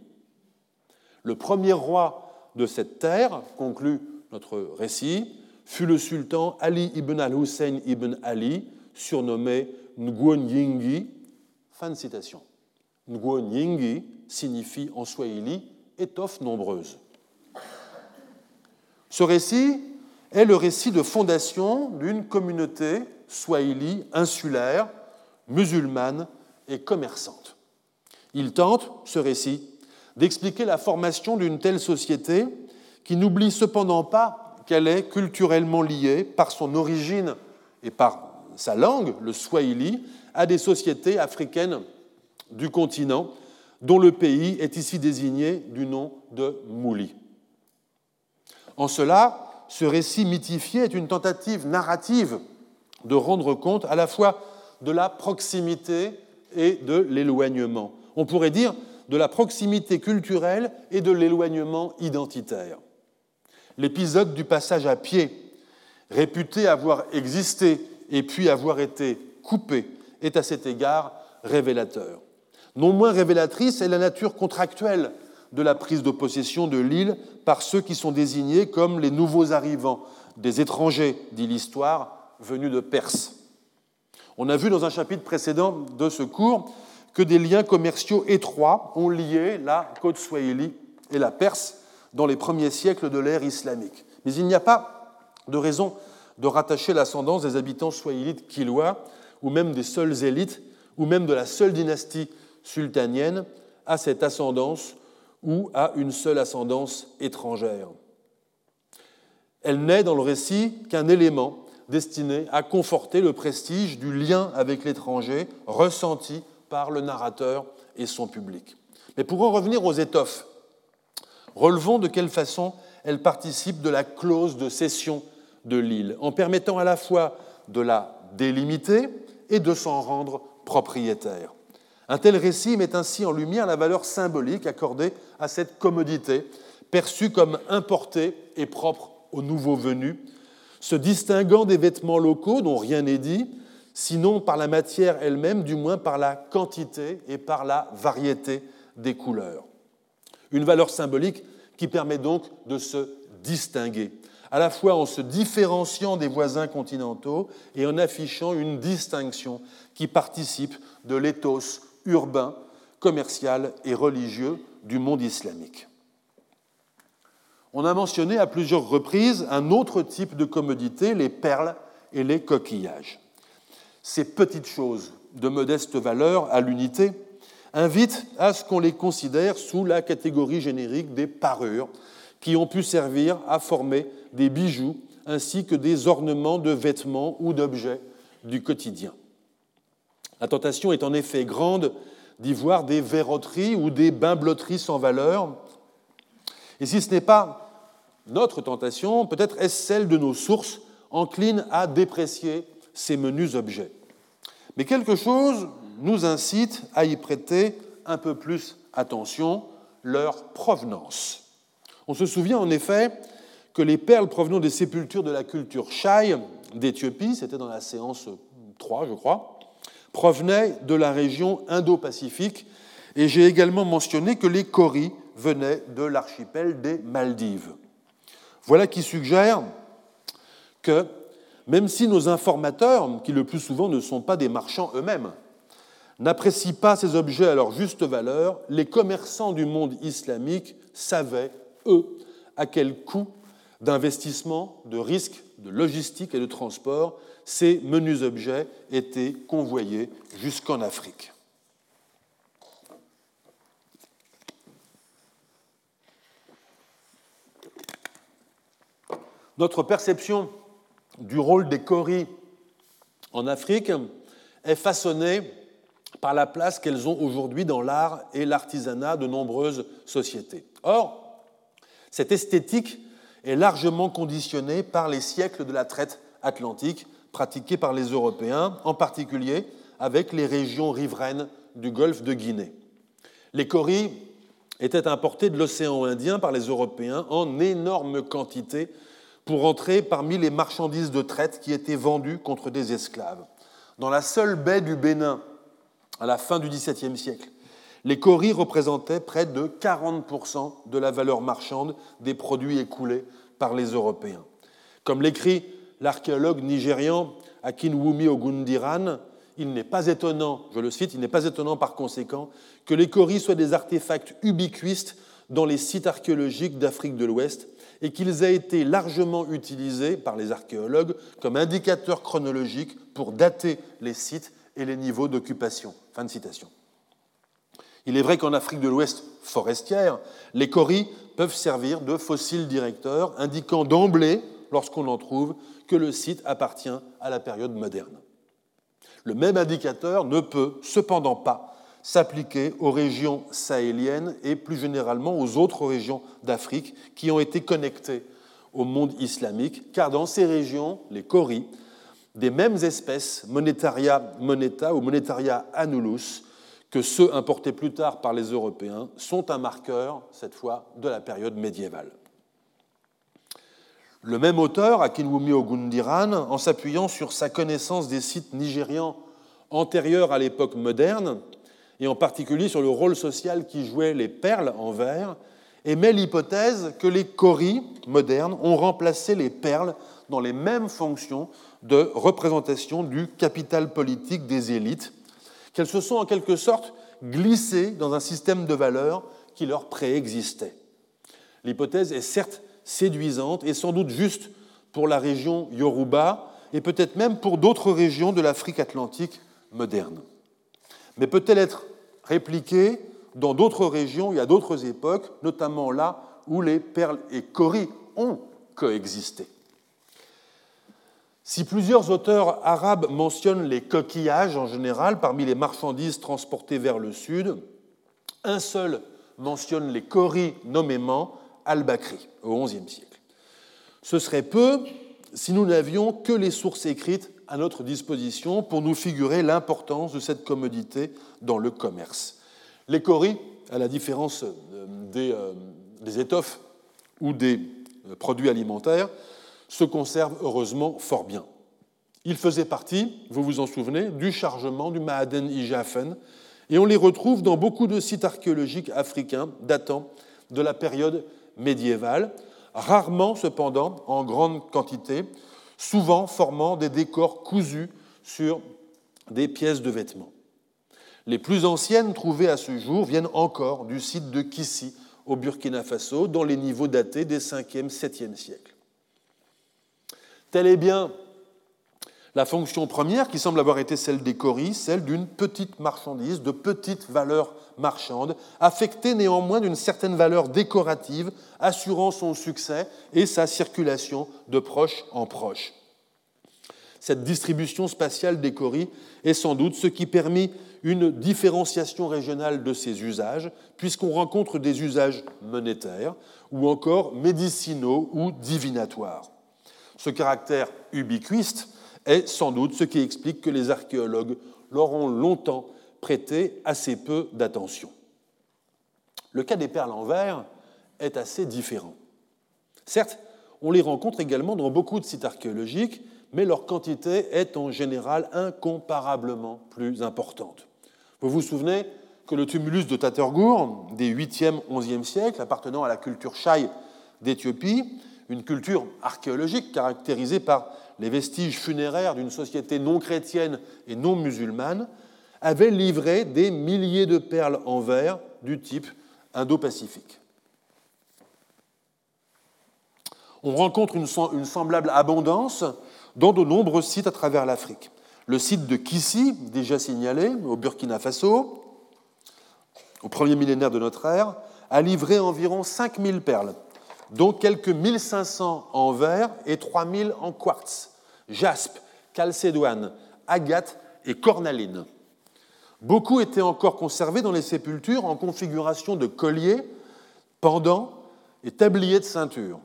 Le premier roi de cette terre, conclut notre récit, fut le sultan Ali ibn al-Hussein ibn Ali, surnommé Nguon Yingi. Fin de citation. Nguon Yingi signifie en swahili étoffe nombreuse. Ce récit est le récit de fondation d'une communauté swahili insulaire, musulmane et commerçante. Il tente, ce récit, d'expliquer la formation d'une telle société qui n'oublie cependant pas qu'elle est culturellement liée par son origine et par sa langue, le swahili, à des sociétés africaines du continent, dont le pays est ici désigné du nom de Mouli. En cela, ce récit mythifié est une tentative narrative de rendre compte à la fois de la proximité et de l'éloignement. On pourrait dire de la proximité culturelle et de l'éloignement identitaire. L'épisode du passage à pied, réputé avoir existé et puis avoir été coupé, est à cet égard révélateur. Non moins révélatrice est la nature contractuelle de la prise de possession de l'île par ceux qui sont désignés comme les nouveaux arrivants, des étrangers, dit l'histoire, venus de Perse. On a vu dans un chapitre précédent de ce cours que des liens commerciaux étroits ont lié la côte swahili et la Perse dans les premiers siècles de l'ère islamique. Mais il n'y a pas de raison de rattacher l'ascendance des habitants swahilites kilois, ou même des seules élites, ou même de la seule dynastie sultanienne, à cette ascendance ou à une seule ascendance étrangère. Elle n'est dans le récit qu'un élément destiné à conforter le prestige du lien avec l'étranger ressenti par le narrateur et son public. Mais pour en revenir aux étoffes, relevons de quelle façon elles participent de la clause de cession de l'île, en permettant à la fois de la délimiter et de s'en rendre propriétaire. Un tel récit met ainsi en lumière la valeur symbolique accordée à cette commodité, perçue comme importée et propre aux nouveaux venus, se distinguant des vêtements locaux dont rien n'est dit, sinon par la matière elle-même, du moins par la quantité et par la variété des couleurs. Une valeur symbolique qui permet donc de se distinguer, à la fois en se différenciant des voisins continentaux et en affichant une distinction qui participe de l'éthos urbain, commercial et religieux du monde islamique. On a mentionné à plusieurs reprises un autre type de commodité, les perles et les coquillages. Ces petites choses de modeste valeur à l'unité invitent à ce qu'on les considère sous la catégorie générique des parures, qui ont pu servir à former des bijoux ainsi que des ornements de vêtements ou d'objets du quotidien. La tentation est en effet grande d'y voir des verroteries ou des bimblotteries sans valeur. Et si ce n'est pas notre tentation, peut-être est-ce celle de nos sources enclines à déprécier ces menus objets. Mais quelque chose nous incite à y prêter un peu plus attention, leur provenance. On se souvient en effet que les perles provenant des sépultures de la culture Shai d'Éthiopie, c'était dans la séance 3, je crois, provenaient de la région Indo-Pacifique et j'ai également mentionné que les coris venaient de l'archipel des Maldives. Voilà qui suggère que même si nos informateurs, qui le plus souvent ne sont pas des marchands eux-mêmes, n'apprécient pas ces objets à leur juste valeur, les commerçants du monde islamique savaient, eux, à quel coût d'investissement, de risque, de logistique et de transport ces menus objets étaient convoyés jusqu'en Afrique. Notre perception du rôle des coris en Afrique est façonnée par la place qu'elles ont aujourd'hui dans l'art et l'artisanat de nombreuses sociétés. Or, cette esthétique est largement conditionnée par les siècles de la traite atlantique pratiquée par les Européens, en particulier avec les régions riveraines du golfe de Guinée. Les coris étaient importés de l'océan Indien par les Européens en énorme quantité pour entrer parmi les marchandises de traite qui étaient vendues contre des esclaves. Dans la seule baie du Bénin, à la fin du XVIIe siècle, les coris représentaient près de 40% de la valeur marchande des produits écoulés par les Européens. Comme l'écrit l'archéologue nigérian Akinwumi Ogundiran, il n'est pas étonnant, je le cite, il n'est pas étonnant par conséquent que les coris soient des artefacts ubiquistes dans les sites archéologiques d'Afrique de l'Ouest et qu'ils aient été largement utilisés par les archéologues comme indicateurs chronologiques pour dater les sites et les niveaux d'occupation. Fin de citation. Il est vrai qu'en Afrique de l'Ouest forestière, les coris peuvent servir de fossiles directeurs indiquant d'emblée, lorsqu'on en trouve, que le site appartient à la période moderne. Le même indicateur ne peut cependant pas s'appliquer aux régions sahéliennes et plus généralement aux autres régions d'Afrique qui ont été connectées au monde islamique, car dans ces régions, les Coris, des mêmes espèces, Monetaria moneta ou Monetaria annulus, que ceux importés plus tard par les Européens, sont un marqueur, cette fois, de la période médiévale. Le même auteur, Akinwumi Ogundiran, en s'appuyant sur sa connaissance des sites nigérians antérieurs à l'époque moderne, et en particulier sur le rôle social qui jouaient les perles en verre, émet l'hypothèse que les coris modernes ont remplacé les perles dans les mêmes fonctions de représentation du capital politique des élites, qu'elles se sont en quelque sorte glissées dans un système de valeurs qui leur préexistait. L'hypothèse est certes séduisante et sans doute juste pour la région Yoruba et peut-être même pour d'autres régions de l'Afrique atlantique moderne. Mais peut-elle être répliquée dans d'autres régions et à d'autres époques, notamment là où les perles et coris ont coexisté? Si plusieurs auteurs arabes mentionnent les coquillages en général parmi les marchandises transportées vers le sud, un seul mentionne les coris nommément, al-Bakri, au XIe siècle. Ce serait peu si nous n'avions que les sources écrites à notre disposition pour nous figurer l'importance de cette commodité dans le commerce. Les coris, à la différence euh, euh, des, étoffes ou des euh, produits alimentaires, se conservent heureusement fort bien. Ils faisaient partie, vous vous en souvenez, du chargement du Maaden Ijafen, et on les retrouve dans beaucoup de sites archéologiques africains datant de la période médiévale, rarement cependant en grande quantité, souvent formant des décors cousus sur des pièces de vêtements. Les plus anciennes trouvées à ce jour viennent encore du site de Kissi, au Burkina Faso, dans les niveaux datés des 5e, 7e siècles. Telle est bien la fonction première, qui semble avoir été celle des coris, celle d'une petite marchandise, de petite valeur marchande, affectée néanmoins d'une certaine valeur décorative, assurant son succès et sa circulation de proche en proche. Cette distribution spatiale des coris est sans doute ce qui permet une différenciation régionale de ces usages, puisqu'on rencontre des usages monétaires ou encore médicinaux ou divinatoires. Ce caractère ubiquiste est sans doute ce qui explique que les archéologues leur ont longtemps prêté assez peu d'attention. Le cas des perles en verre est assez différent. Certes, on les rencontre également dans beaucoup de sites archéologiques, mais leur quantité est en général incomparablement plus importante. Vous vous souvenez que le tumulus de Tatergour, des 8e, 11e siècles, appartenant à la culture Shai d'Éthiopie, une culture archéologique caractérisée par les vestiges funéraires d'une société non chrétienne et non musulmane, avait livré des milliers de perles en verre du type Indo-Pacifique. On rencontre une semblable abondance dans de nombreux sites à travers l'Afrique. Le site de Kissi, déjà signalé, au Burkina Faso, au premier millénaire de notre ère, a livré environ 5000 perles, dont quelques 1500 en verre et 3000 en quartz, jaspe, calcédoine, agate et cornaline. Beaucoup étaient encore conservés dans les sépultures en configuration de colliers, pendants et tabliers de ceinture.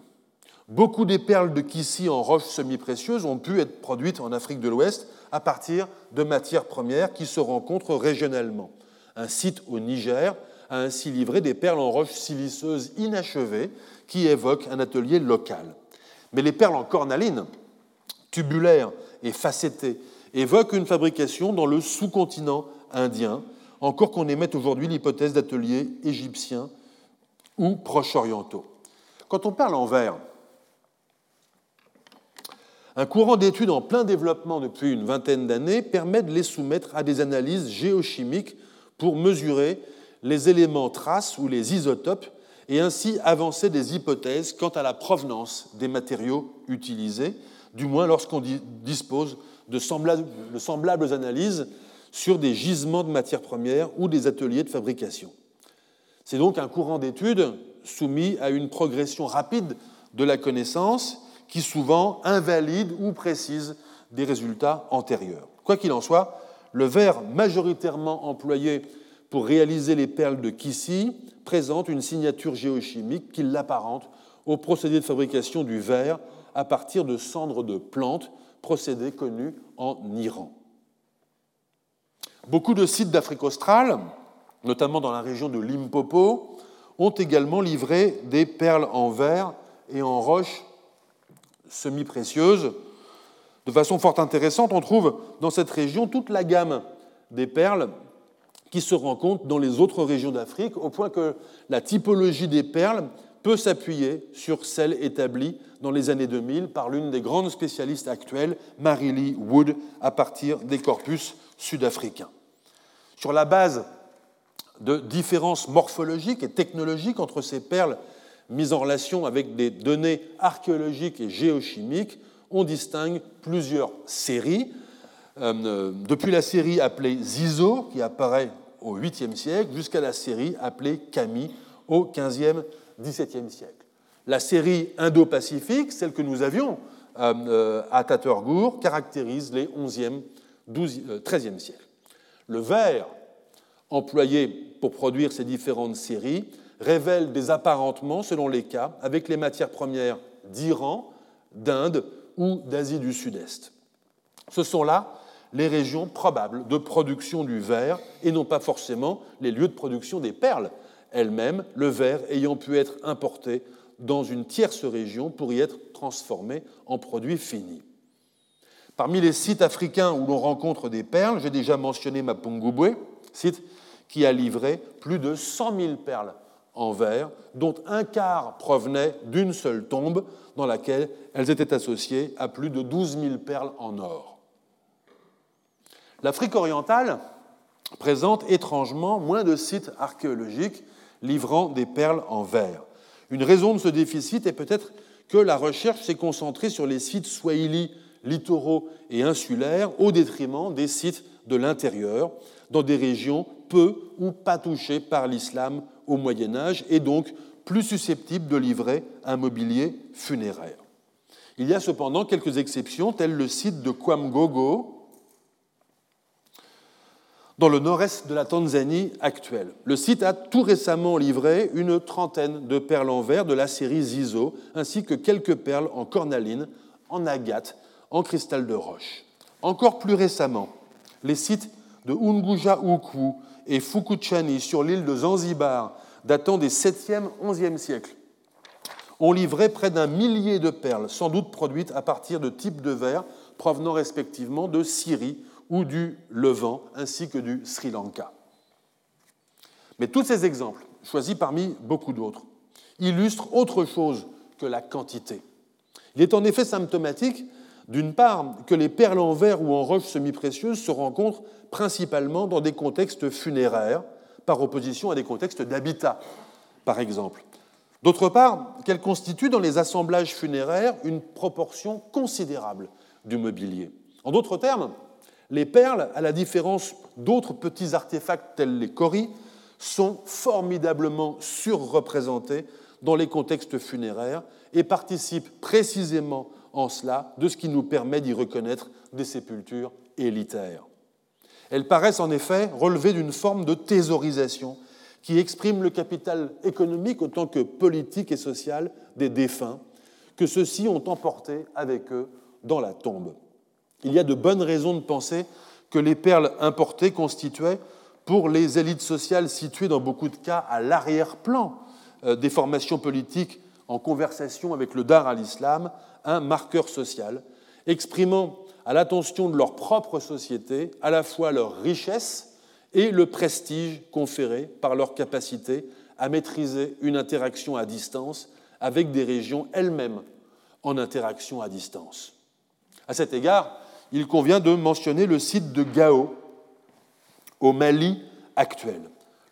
Beaucoup des perles de Kissi en roches semi-précieuses ont pu être produites en Afrique de l'Ouest à partir de matières premières qui se rencontrent régionalement. Un site au Niger a ainsi livré des perles en roches siliceuses inachevées qui évoquent un atelier local. Mais les perles en cornaline, tubulaires et facettées, évoquent une fabrication dans le sous-continent indien, encore qu'on émette aujourd'hui l'hypothèse d'ateliers égyptiens ou proche-orientaux. Quand on parle en verre, un courant d'études en plein développement depuis une vingtaine d'années permet de les soumettre à des analyses géochimiques pour mesurer les éléments traces ou les isotopes et ainsi avancer des hypothèses quant à la provenance des matériaux utilisés, du moins lorsqu'on dispose de semblables analyses sur des gisements de matières premières ou des ateliers de fabrication. C'est donc un courant d'études soumis à une progression rapide de la connaissance qui souvent invalide ou précise des résultats antérieurs. Quoi qu'il en soit, le verre majoritairement employé pour réaliser les perles de Kissy présente une signature géochimique qui l'apparente au procédé de fabrication du verre à partir de cendres de plantes, procédé connu en Iran. Beaucoup de sites d'Afrique australe, notamment dans la région de Limpopo, ont également livré des perles en verre et en roche semi-précieuses. De façon fort intéressante, on trouve dans cette région toute la gamme des perles qui se rencontrent dans les autres régions d'Afrique, au point que la typologie des perles peut s'appuyer sur celle établie dans les années 2000 par l'une des grandes spécialistes actuelles, Mary Wood, à partir des corpus sud-africains. Sur la base de différences morphologiques et technologiques entre ces perles mises en relation avec des données archéologiques et géochimiques, on distingue plusieurs séries. Euh, depuis la série appelée Zizo, qui apparaît au 8e siècle, jusqu'à la série appelée Kami au 15e, 17e siècle. La série Indo-Pacifique, celle que nous avions euh, euh, à Tatergour, caractérise les 11e, 12, 13e siècles. Le verre employé pour produire ces différentes séries révèle des apparentements, selon les cas, avec les matières premières d'Iran, d'Inde ou d'Asie du Sud-Est. Ce sont là les régions probables de production du verre et non pas forcément les lieux de production des perles elles-mêmes, le verre ayant pu être importé dans une tierce région pour y être transformé en produit fini. Parmi les sites africains où l'on rencontre des perles, j'ai déjà mentionné Mapungubwe, site qui a livré plus de 100 000 perles en verre, dont un quart provenait d'une seule tombe dans laquelle elles étaient associées à plus de 12 000 perles en or. L'Afrique orientale présente étrangement moins de sites archéologiques livrant des perles en verre. Une raison de ce déficit est peut-être que la recherche s'est concentrée sur les sites swahili littoraux et insulaires au détriment des sites de l'intérieur, dans des régions peu ou pas touchées par l'islam au Moyen Âge et donc plus susceptibles de livrer un mobilier funéraire. Il y a cependant quelques exceptions, telles le site de Kwamgogo, dans le nord-est de la Tanzanie actuelle. Le site a tout récemment livré une trentaine de perles en verre de la série Zizo, ainsi que quelques perles en cornaline, en agate, en cristal de roche. Encore plus récemment, les sites de Unguja Uku et Fukuchani sur l'île de Zanzibar, datant des 7e, 11e siècles, ont livré près d'un millier de perles, sans doute produites à partir de types de verre provenant respectivement de Syrie ou du Levant, ainsi que du Sri Lanka. Mais tous ces exemples, choisis parmi beaucoup d'autres, illustrent autre chose que la quantité. Il est en effet symptomatique d'une part, que les perles en verre ou en roche semi-précieuses se rencontrent principalement dans des contextes funéraires, par opposition à des contextes d'habitat, par exemple. D'autre part, qu'elles constituent dans les assemblages funéraires une proportion considérable du mobilier. En d'autres termes, les perles, à la différence d'autres petits artefacts tels les coris, sont formidablement surreprésentées dans les contextes funéraires et participent précisément en cela de ce qui nous permet d'y reconnaître des sépultures élitaires. Elles paraissent en effet relever d'une forme de thésaurisation qui exprime le capital économique autant que politique et social des défunts, que ceux-ci ont emporté avec eux dans la tombe. Il y a de bonnes raisons de penser que les perles importées constituaient, pour les élites sociales situées dans beaucoup de cas à l'arrière-plan euh, des formations politiques en conversation avec le dar à l'islam, un marqueur social, exprimant à l'attention de leur propre société à la fois leur richesse et le prestige conféré par leur capacité à maîtriser une interaction à distance avec des régions elles-mêmes en interaction à distance. À cet égard, il convient de mentionner le site de Gao, au Mali actuel.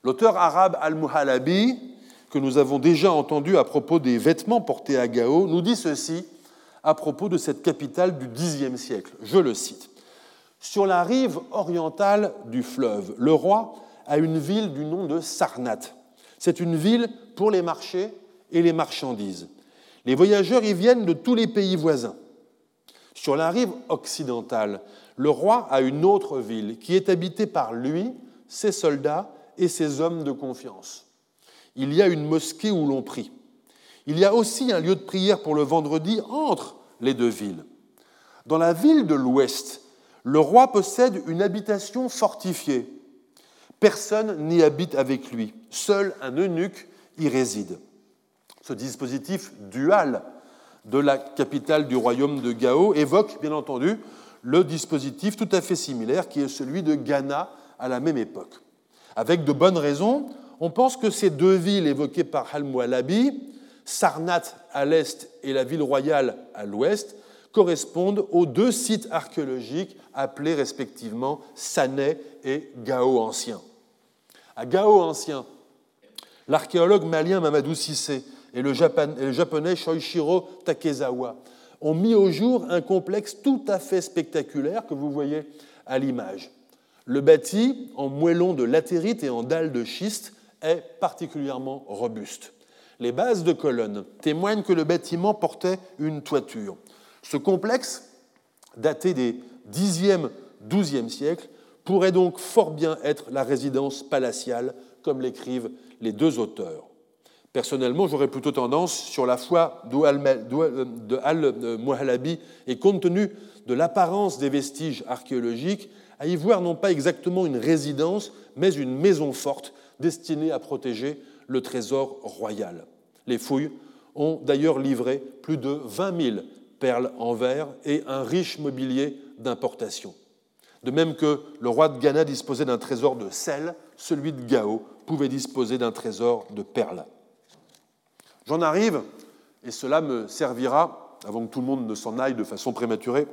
L'auteur arabe Al-Muhalabi, que nous avons déjà entendu à propos des vêtements portés à Gao, nous dit ceci à propos de cette capitale du Xe siècle. Je le cite. Sur la rive orientale du fleuve, le roi a une ville du nom de Sarnath. C'est une ville pour les marchés et les marchandises. Les voyageurs y viennent de tous les pays voisins. Sur la rive occidentale, le roi a une autre ville qui est habitée par lui, ses soldats et ses hommes de confiance. Il y a une mosquée où l'on prie. Il y a aussi un lieu de prière pour le vendredi entre les deux villes. Dans la ville de l'Ouest, le roi possède une habitation fortifiée. Personne n'y habite avec lui. Seul un eunuque y réside. Ce dispositif dual de la capitale du royaume de Gao évoque, bien entendu, le dispositif tout à fait similaire qui est celui de Ghana à la même époque. Avec de bonnes raisons, on pense que ces deux villes évoquées par Al-Mualabi, Sarnat à l'est et la ville royale à l'ouest, correspondent aux deux sites archéologiques appelés respectivement Sané et Gao ancien. À Gao ancien, l'archéologue malien Mamadou Sissé et le japonais Shoichiro Takezawa ont mis au jour un complexe tout à fait spectaculaire que vous voyez à l'image. Le bâti, en moellon de latérite et en dalles de schiste, est particulièrement robuste. Les bases de colonnes témoignent que le bâtiment portait une toiture. Ce complexe, daté des 10e, 12e siècles, pourrait donc fort bien être la résidence palatiale, comme l'écrivent les deux auteurs. Personnellement, j'aurais plutôt tendance, sur la foi de Al-Muhalabi et compte tenu de l'apparence des vestiges archéologiques, à y voir non pas exactement une résidence, mais une maison forte destinée à protéger le trésor royal. Les fouilles ont d'ailleurs livré plus de 20 000 perles en verre et un riche mobilier d'importation. De même que le roi de Ghana disposait d'un trésor de sel, celui de Gao pouvait disposer d'un trésor de perles. J'en arrive, et cela me servira, avant que tout le monde ne s'en aille de façon prématurée,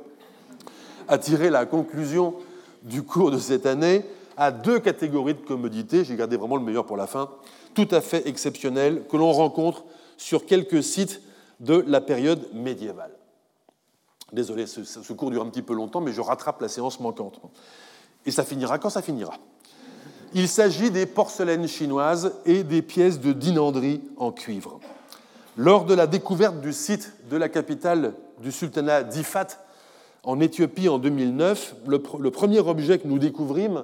à tirer la conclusion du cours de cette année à deux catégories de commodités, j'ai gardé vraiment le meilleur pour la fin, tout à fait exceptionnelles, que l'on rencontre sur quelques sites de la période médiévale. Désolé, ce, cours dure un petit peu longtemps, mais je rattrape la séance manquante. Et ça finira quand ça finira. Il s'agit des porcelaines chinoises et des pièces de dinanderie en cuivre. Lors de la découverte du site de la capitale du sultanat d'Ifat en Éthiopie en 2009, le, premier objet que nous découvrîmes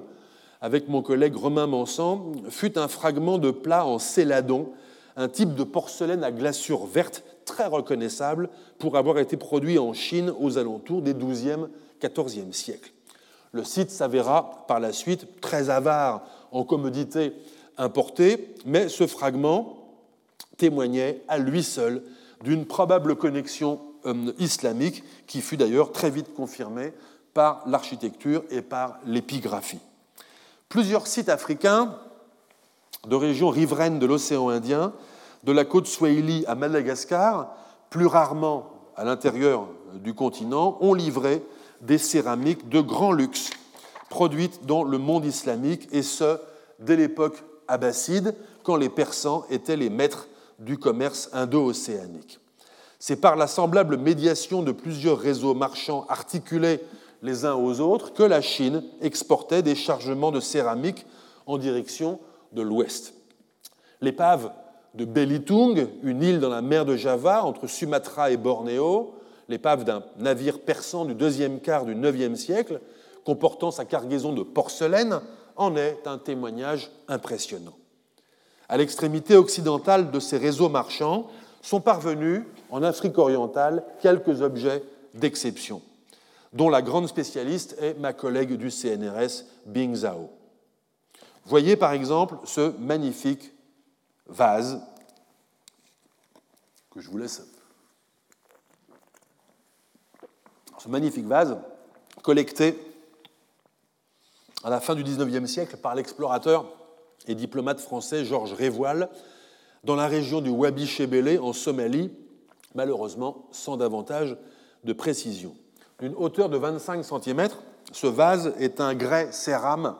avec mon collègue Romain Mansan fut un fragment de plat en céladon, un type de porcelaine à glaçure verte très reconnaissable pour avoir été produit en Chine aux alentours des XIIe, XIVe siècles. Le site s'avéra par la suite très avare en commodités importées, mais ce fragment témoignait à lui seul d'une probable connexion euh, islamique qui fut d'ailleurs très vite confirmée par l'architecture et par l'épigraphie. Plusieurs sites africains de régions riveraines de l'océan Indien de la côte Swahili à Madagascar, plus rarement à l'intérieur du continent, ont livré des céramiques de grand luxe produites dans le monde islamique, et ce, dès l'époque abbasside, quand les Persans étaient les maîtres du commerce indo-océanique. C'est par la semblable médiation de plusieurs réseaux marchands articulés les uns aux autres que la Chine exportait des chargements de céramique en direction de l'ouest. L'épave de Belitung, une île dans la mer de Java entre Sumatra et Bornéo, l'épave d'un navire persan du deuxième quart du IXe siècle, comportant sa cargaison de porcelaine, en est un témoignage impressionnant. À l'extrémité occidentale de ces réseaux marchands sont parvenus, en Afrique orientale, quelques objets d'exception, dont la grande spécialiste est ma collègue du CNRS, Bing Zhao. Voyez par exemple ce magnifique vase que je vous laisse. Ce magnifique vase collecté à la fin du XIXe siècle par l'explorateur et diplomate français Georges Révoil dans la région du Wabi Chebele en Somalie, malheureusement sans davantage de précision. D'une hauteur de 25 cm, ce vase est un grès cérame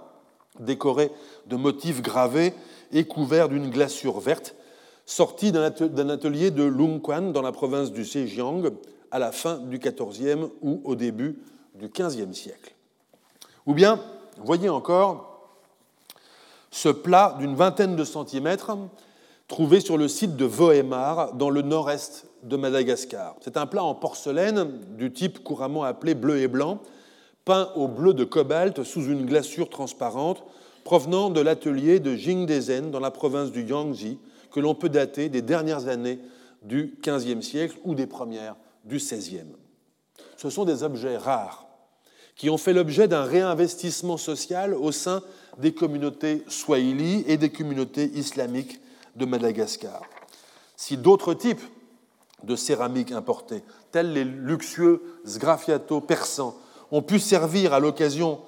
décoré de motifs gravés et couvert d'une glaçure verte, sorti d'un atelier de Lungquan dans la province du Zhejiang à la fin du XIVe ou au début du XVe siècle. Ou bien, voyez encore ce plat d'une vingtaine de centimètres trouvé sur le site de Vohemar dans le nord-est de Madagascar. C'est un plat en porcelaine du type couramment appelé bleu et blanc, peint au bleu de cobalt sous une glaçure transparente provenant de l'atelier de Jingdezhen dans la province du Yangtze, que l'on peut dater des dernières années du XVe siècle ou des premières du XVIe. Ce sont des objets rares qui ont fait l'objet d'un réinvestissement social au sein des communautés swahili et des communautés islamiques de Madagascar. Si d'autres types de céramiques importées, tels les luxueux sgraffiato persans, ont pu servir à l'occasion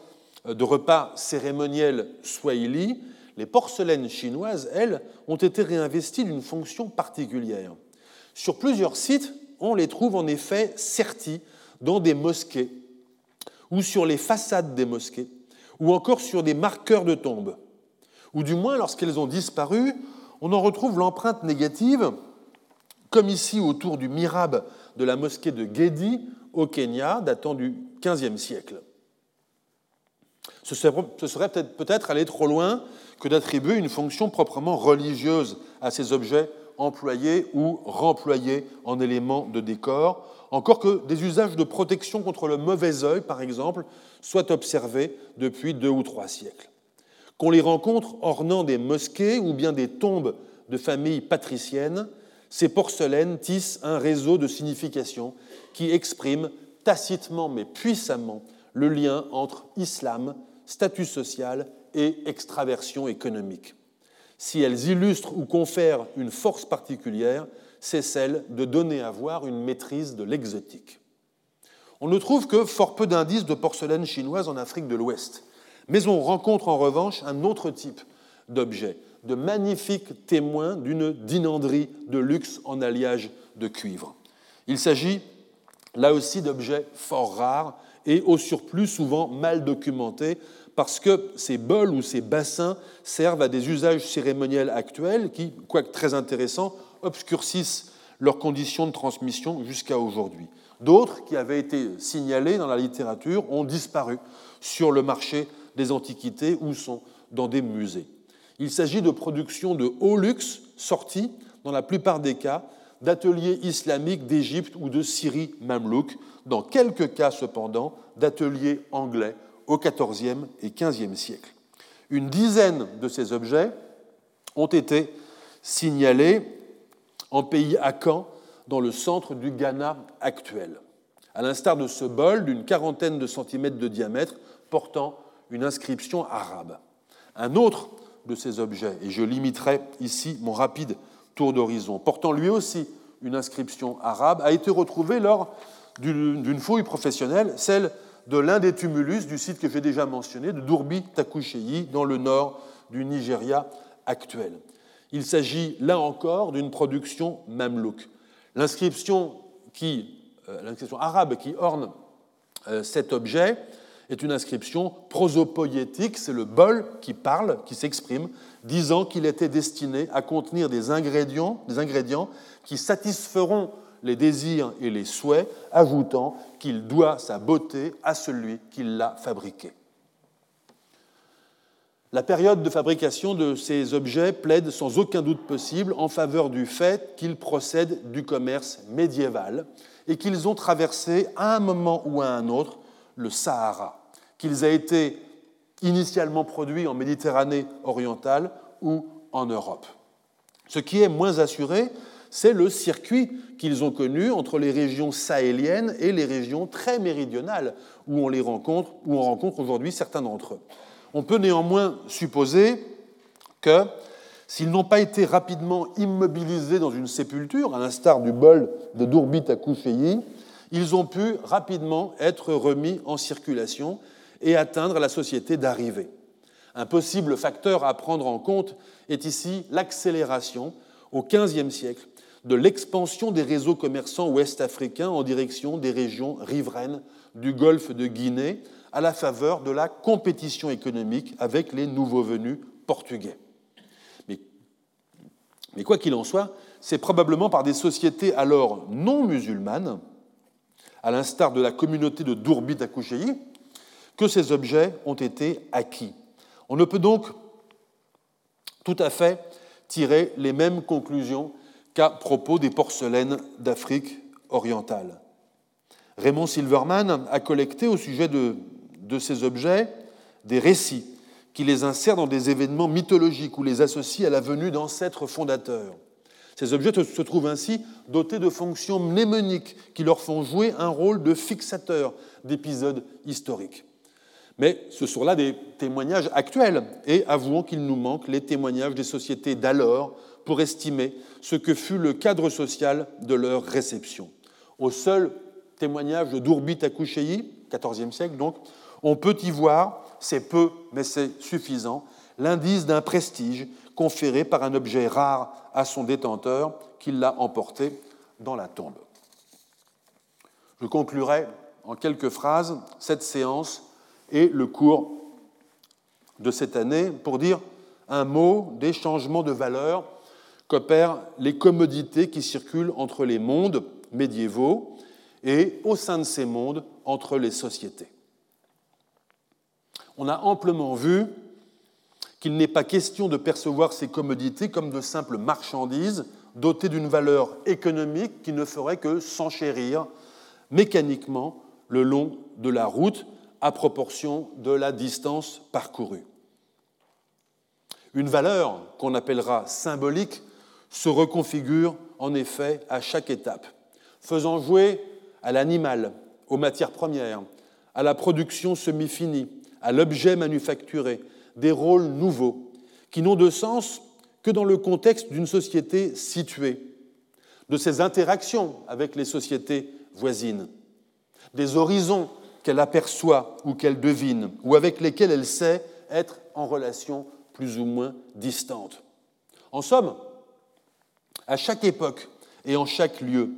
de repas cérémoniels swahili, les porcelaines chinoises, elles, ont été réinvesties d'une fonction particulière. Sur plusieurs sites, on les trouve en effet sertis dans des mosquées ou sur les façades des mosquées ou encore sur des marqueurs de tombes. Ou du moins, lorsqu'elles ont disparu, on en retrouve l'empreinte négative, comme ici autour du mirab de la mosquée de Gedi au Kenya, datant du XVe siècle. Ce serait peut-être aller trop loin que d'attribuer une fonction proprement religieuse à ces objets employés ou remployés en éléments de décor, encore que des usages de protection contre le mauvais œil, par exemple, soient observés depuis deux ou trois siècles. Qu'on les rencontre ornant des mosquées ou bien des tombes de familles patriciennes, ces porcelaines tissent un réseau de significations qui exprime tacitement mais puissamment le lien entre islam, statut social et extraversion économique. Si elles illustrent ou confèrent une force particulière, c'est celle de donner à voir une maîtrise de l'exotique. On ne trouve que fort peu d'indices de porcelaine chinoise en Afrique de l'Ouest, mais on rencontre en revanche un autre type d'objet, de magnifiques témoins d'une dynandrie de luxe en alliage de cuivre. Il s'agit là aussi d'objets fort rares et au surplus souvent mal documentés parce que ces bols ou ces bassins servent à des usages cérémoniels actuels qui, quoique très intéressants, obscurcissent leurs conditions de transmission jusqu'à aujourd'hui. D'autres, qui avaient été signalés dans la littérature, ont disparu sur le marché des antiquités ou sont dans des musées. Il s'agit de productions de haut luxe sorties, dans la plupart des cas, d'ateliers islamiques d'Égypte ou de Syrie mamelouk, dans quelques cas cependant d'ateliers anglais au XIVe et XVe siècle. Une dizaine de ces objets ont été signalés en pays Akan, dans le centre du Ghana actuel, à l'instar de ce bol d'une quarantaine de centimètres de diamètre portant une inscription arabe. Un autre de ces objets, et je limiterai ici mon rapide tour d'horizon, portant lui aussi une inscription arabe, a été retrouvé lors d'une fouille professionnelle, celle de l'un des tumulus du site que j'ai déjà mentionné, de Durbi Takusheyi, dans le nord du Nigeria actuel. Il s'agit là encore d'une production mamelouk. L'inscription euh, arabe qui orne euh, cet objet est une inscription prosopoïétique, c'est le bol qui parle, qui s'exprime, disant qu'il était destiné à contenir des ingrédients, des ingrédients qui satisferont les désirs et les souhaits, ajoutant qu'il doit sa beauté à celui qui l'a fabriqué. La période de fabrication de ces objets plaide sans aucun doute possible en faveur du fait qu'ils procèdent du commerce médiéval et qu'ils ont traversé à un moment ou à un autre le Sahara, qu'ils aient été initialement produits en Méditerranée orientale ou en Europe. Ce qui est moins assuré, c'est le circuit qu'ils ont connu entre les régions sahéliennes et les régions très méridionales où on les rencontre, où on rencontre aujourd'hui certains d'entre eux. On peut néanmoins supposer que s'ils n'ont pas été rapidement immobilisés dans une sépulture, à l'instar du bol de Dourbit à Koufeyi, ils ont pu rapidement être remis en circulation et atteindre la société d'arrivée. Un possible facteur à prendre en compte est ici l'accélération, au XVe siècle, de l'expansion des réseaux commerçants ouest-africains en direction des régions riveraines du golfe de Guinée, à la faveur de la compétition économique avec les nouveaux venus portugais. Mais, mais quoi qu'il en soit, c'est probablement par des sociétés alors non musulmanes, à l'instar de la communauté de Dourbit à que ces objets ont été acquis. On ne peut donc tout à fait tirer les mêmes conclusions qu'à propos des porcelaines d'Afrique orientale. Raymond Silverman a collecté au sujet de, de ces objets des récits qui les insère dans des événements mythologiques ou les associe à la venue d'ancêtres fondateurs. Ces objets se trouvent ainsi dotés de fonctions mnémoniques qui leur font jouer un rôle de fixateur d'épisodes historiques. Mais ce sont là des témoignages actuels, et avouons qu'il nous manque les témoignages des sociétés d'alors pour estimer ce que fut le cadre social de leur réception. Au seul témoignage d'Urbit Takushei, XIVe siècle donc, on peut y voir, c'est peu mais c'est suffisant, l'indice d'un prestige conféré par un objet rare à son détenteur qui l'a emporté dans la tombe. Je conclurai en quelques phrases cette séance et le cours de cette année pour dire un mot des changements de valeur qu'opèrent les commodités qui circulent entre les mondes médiévaux et au sein de ces mondes entre les sociétés. On a amplement vu qu'il n'est pas question de percevoir ces commodités comme de simples marchandises dotées d'une valeur économique qui ne ferait que s'enchérir mécaniquement le long de la route à proportion de la distance parcourue. Une valeur qu'on appellera symbolique se reconfigure en effet à chaque étape, faisant jouer à l'animal, aux matières premières, à la production semi-finie, à l'objet manufacturé, des rôles nouveaux, qui n'ont de sens que dans le contexte d'une société située, de ses interactions avec les sociétés voisines, des horizons qu'elle aperçoit ou qu'elle devine, ou avec lesquels elle sait être en relation plus ou moins distante. En somme, à chaque époque et en chaque lieu,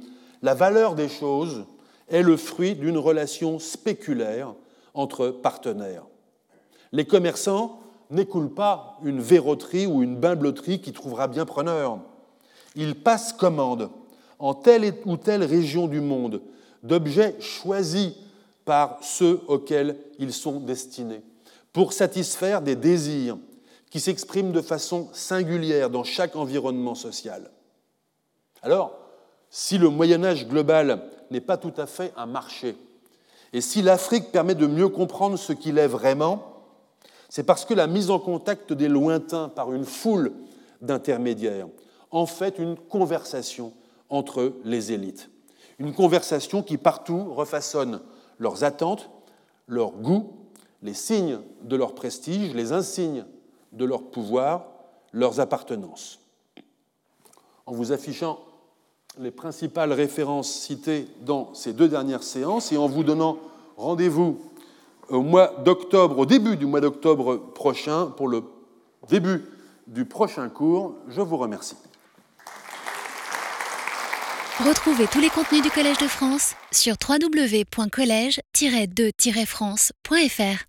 la valeur des choses est le fruit d'une relation spéculaire entre partenaires. Les commerçants n'écoulent pas une verroterie ou une bimbloterie qui trouvera bien preneur. Ils passent commande en telle ou telle région du monde d'objets choisis par ceux auxquels ils sont destinés, pour satisfaire des désirs qui s'expriment de façon singulière dans chaque environnement social. Alors, si le Moyen Âge global n'est pas tout à fait un marché, et si l'Afrique permet de mieux comprendre ce qu'il est vraiment, c'est parce que la mise en contact des lointains par une foule d'intermédiaires en fait une conversation entre les élites. Une conversation qui partout refaçonne leurs attentes, leurs goûts, les signes de leur prestige, les insignes de leur pouvoir, leurs appartenances. En vous affichant les principales références citées dans ces deux dernières séances et en vous donnant rendez-vous au mois d'octobre, au début du mois d'octobre prochain, pour le début du prochain cours, je vous remercie. Retrouvez tous les contenus du Collège de France sur www.colège-2-france.fr.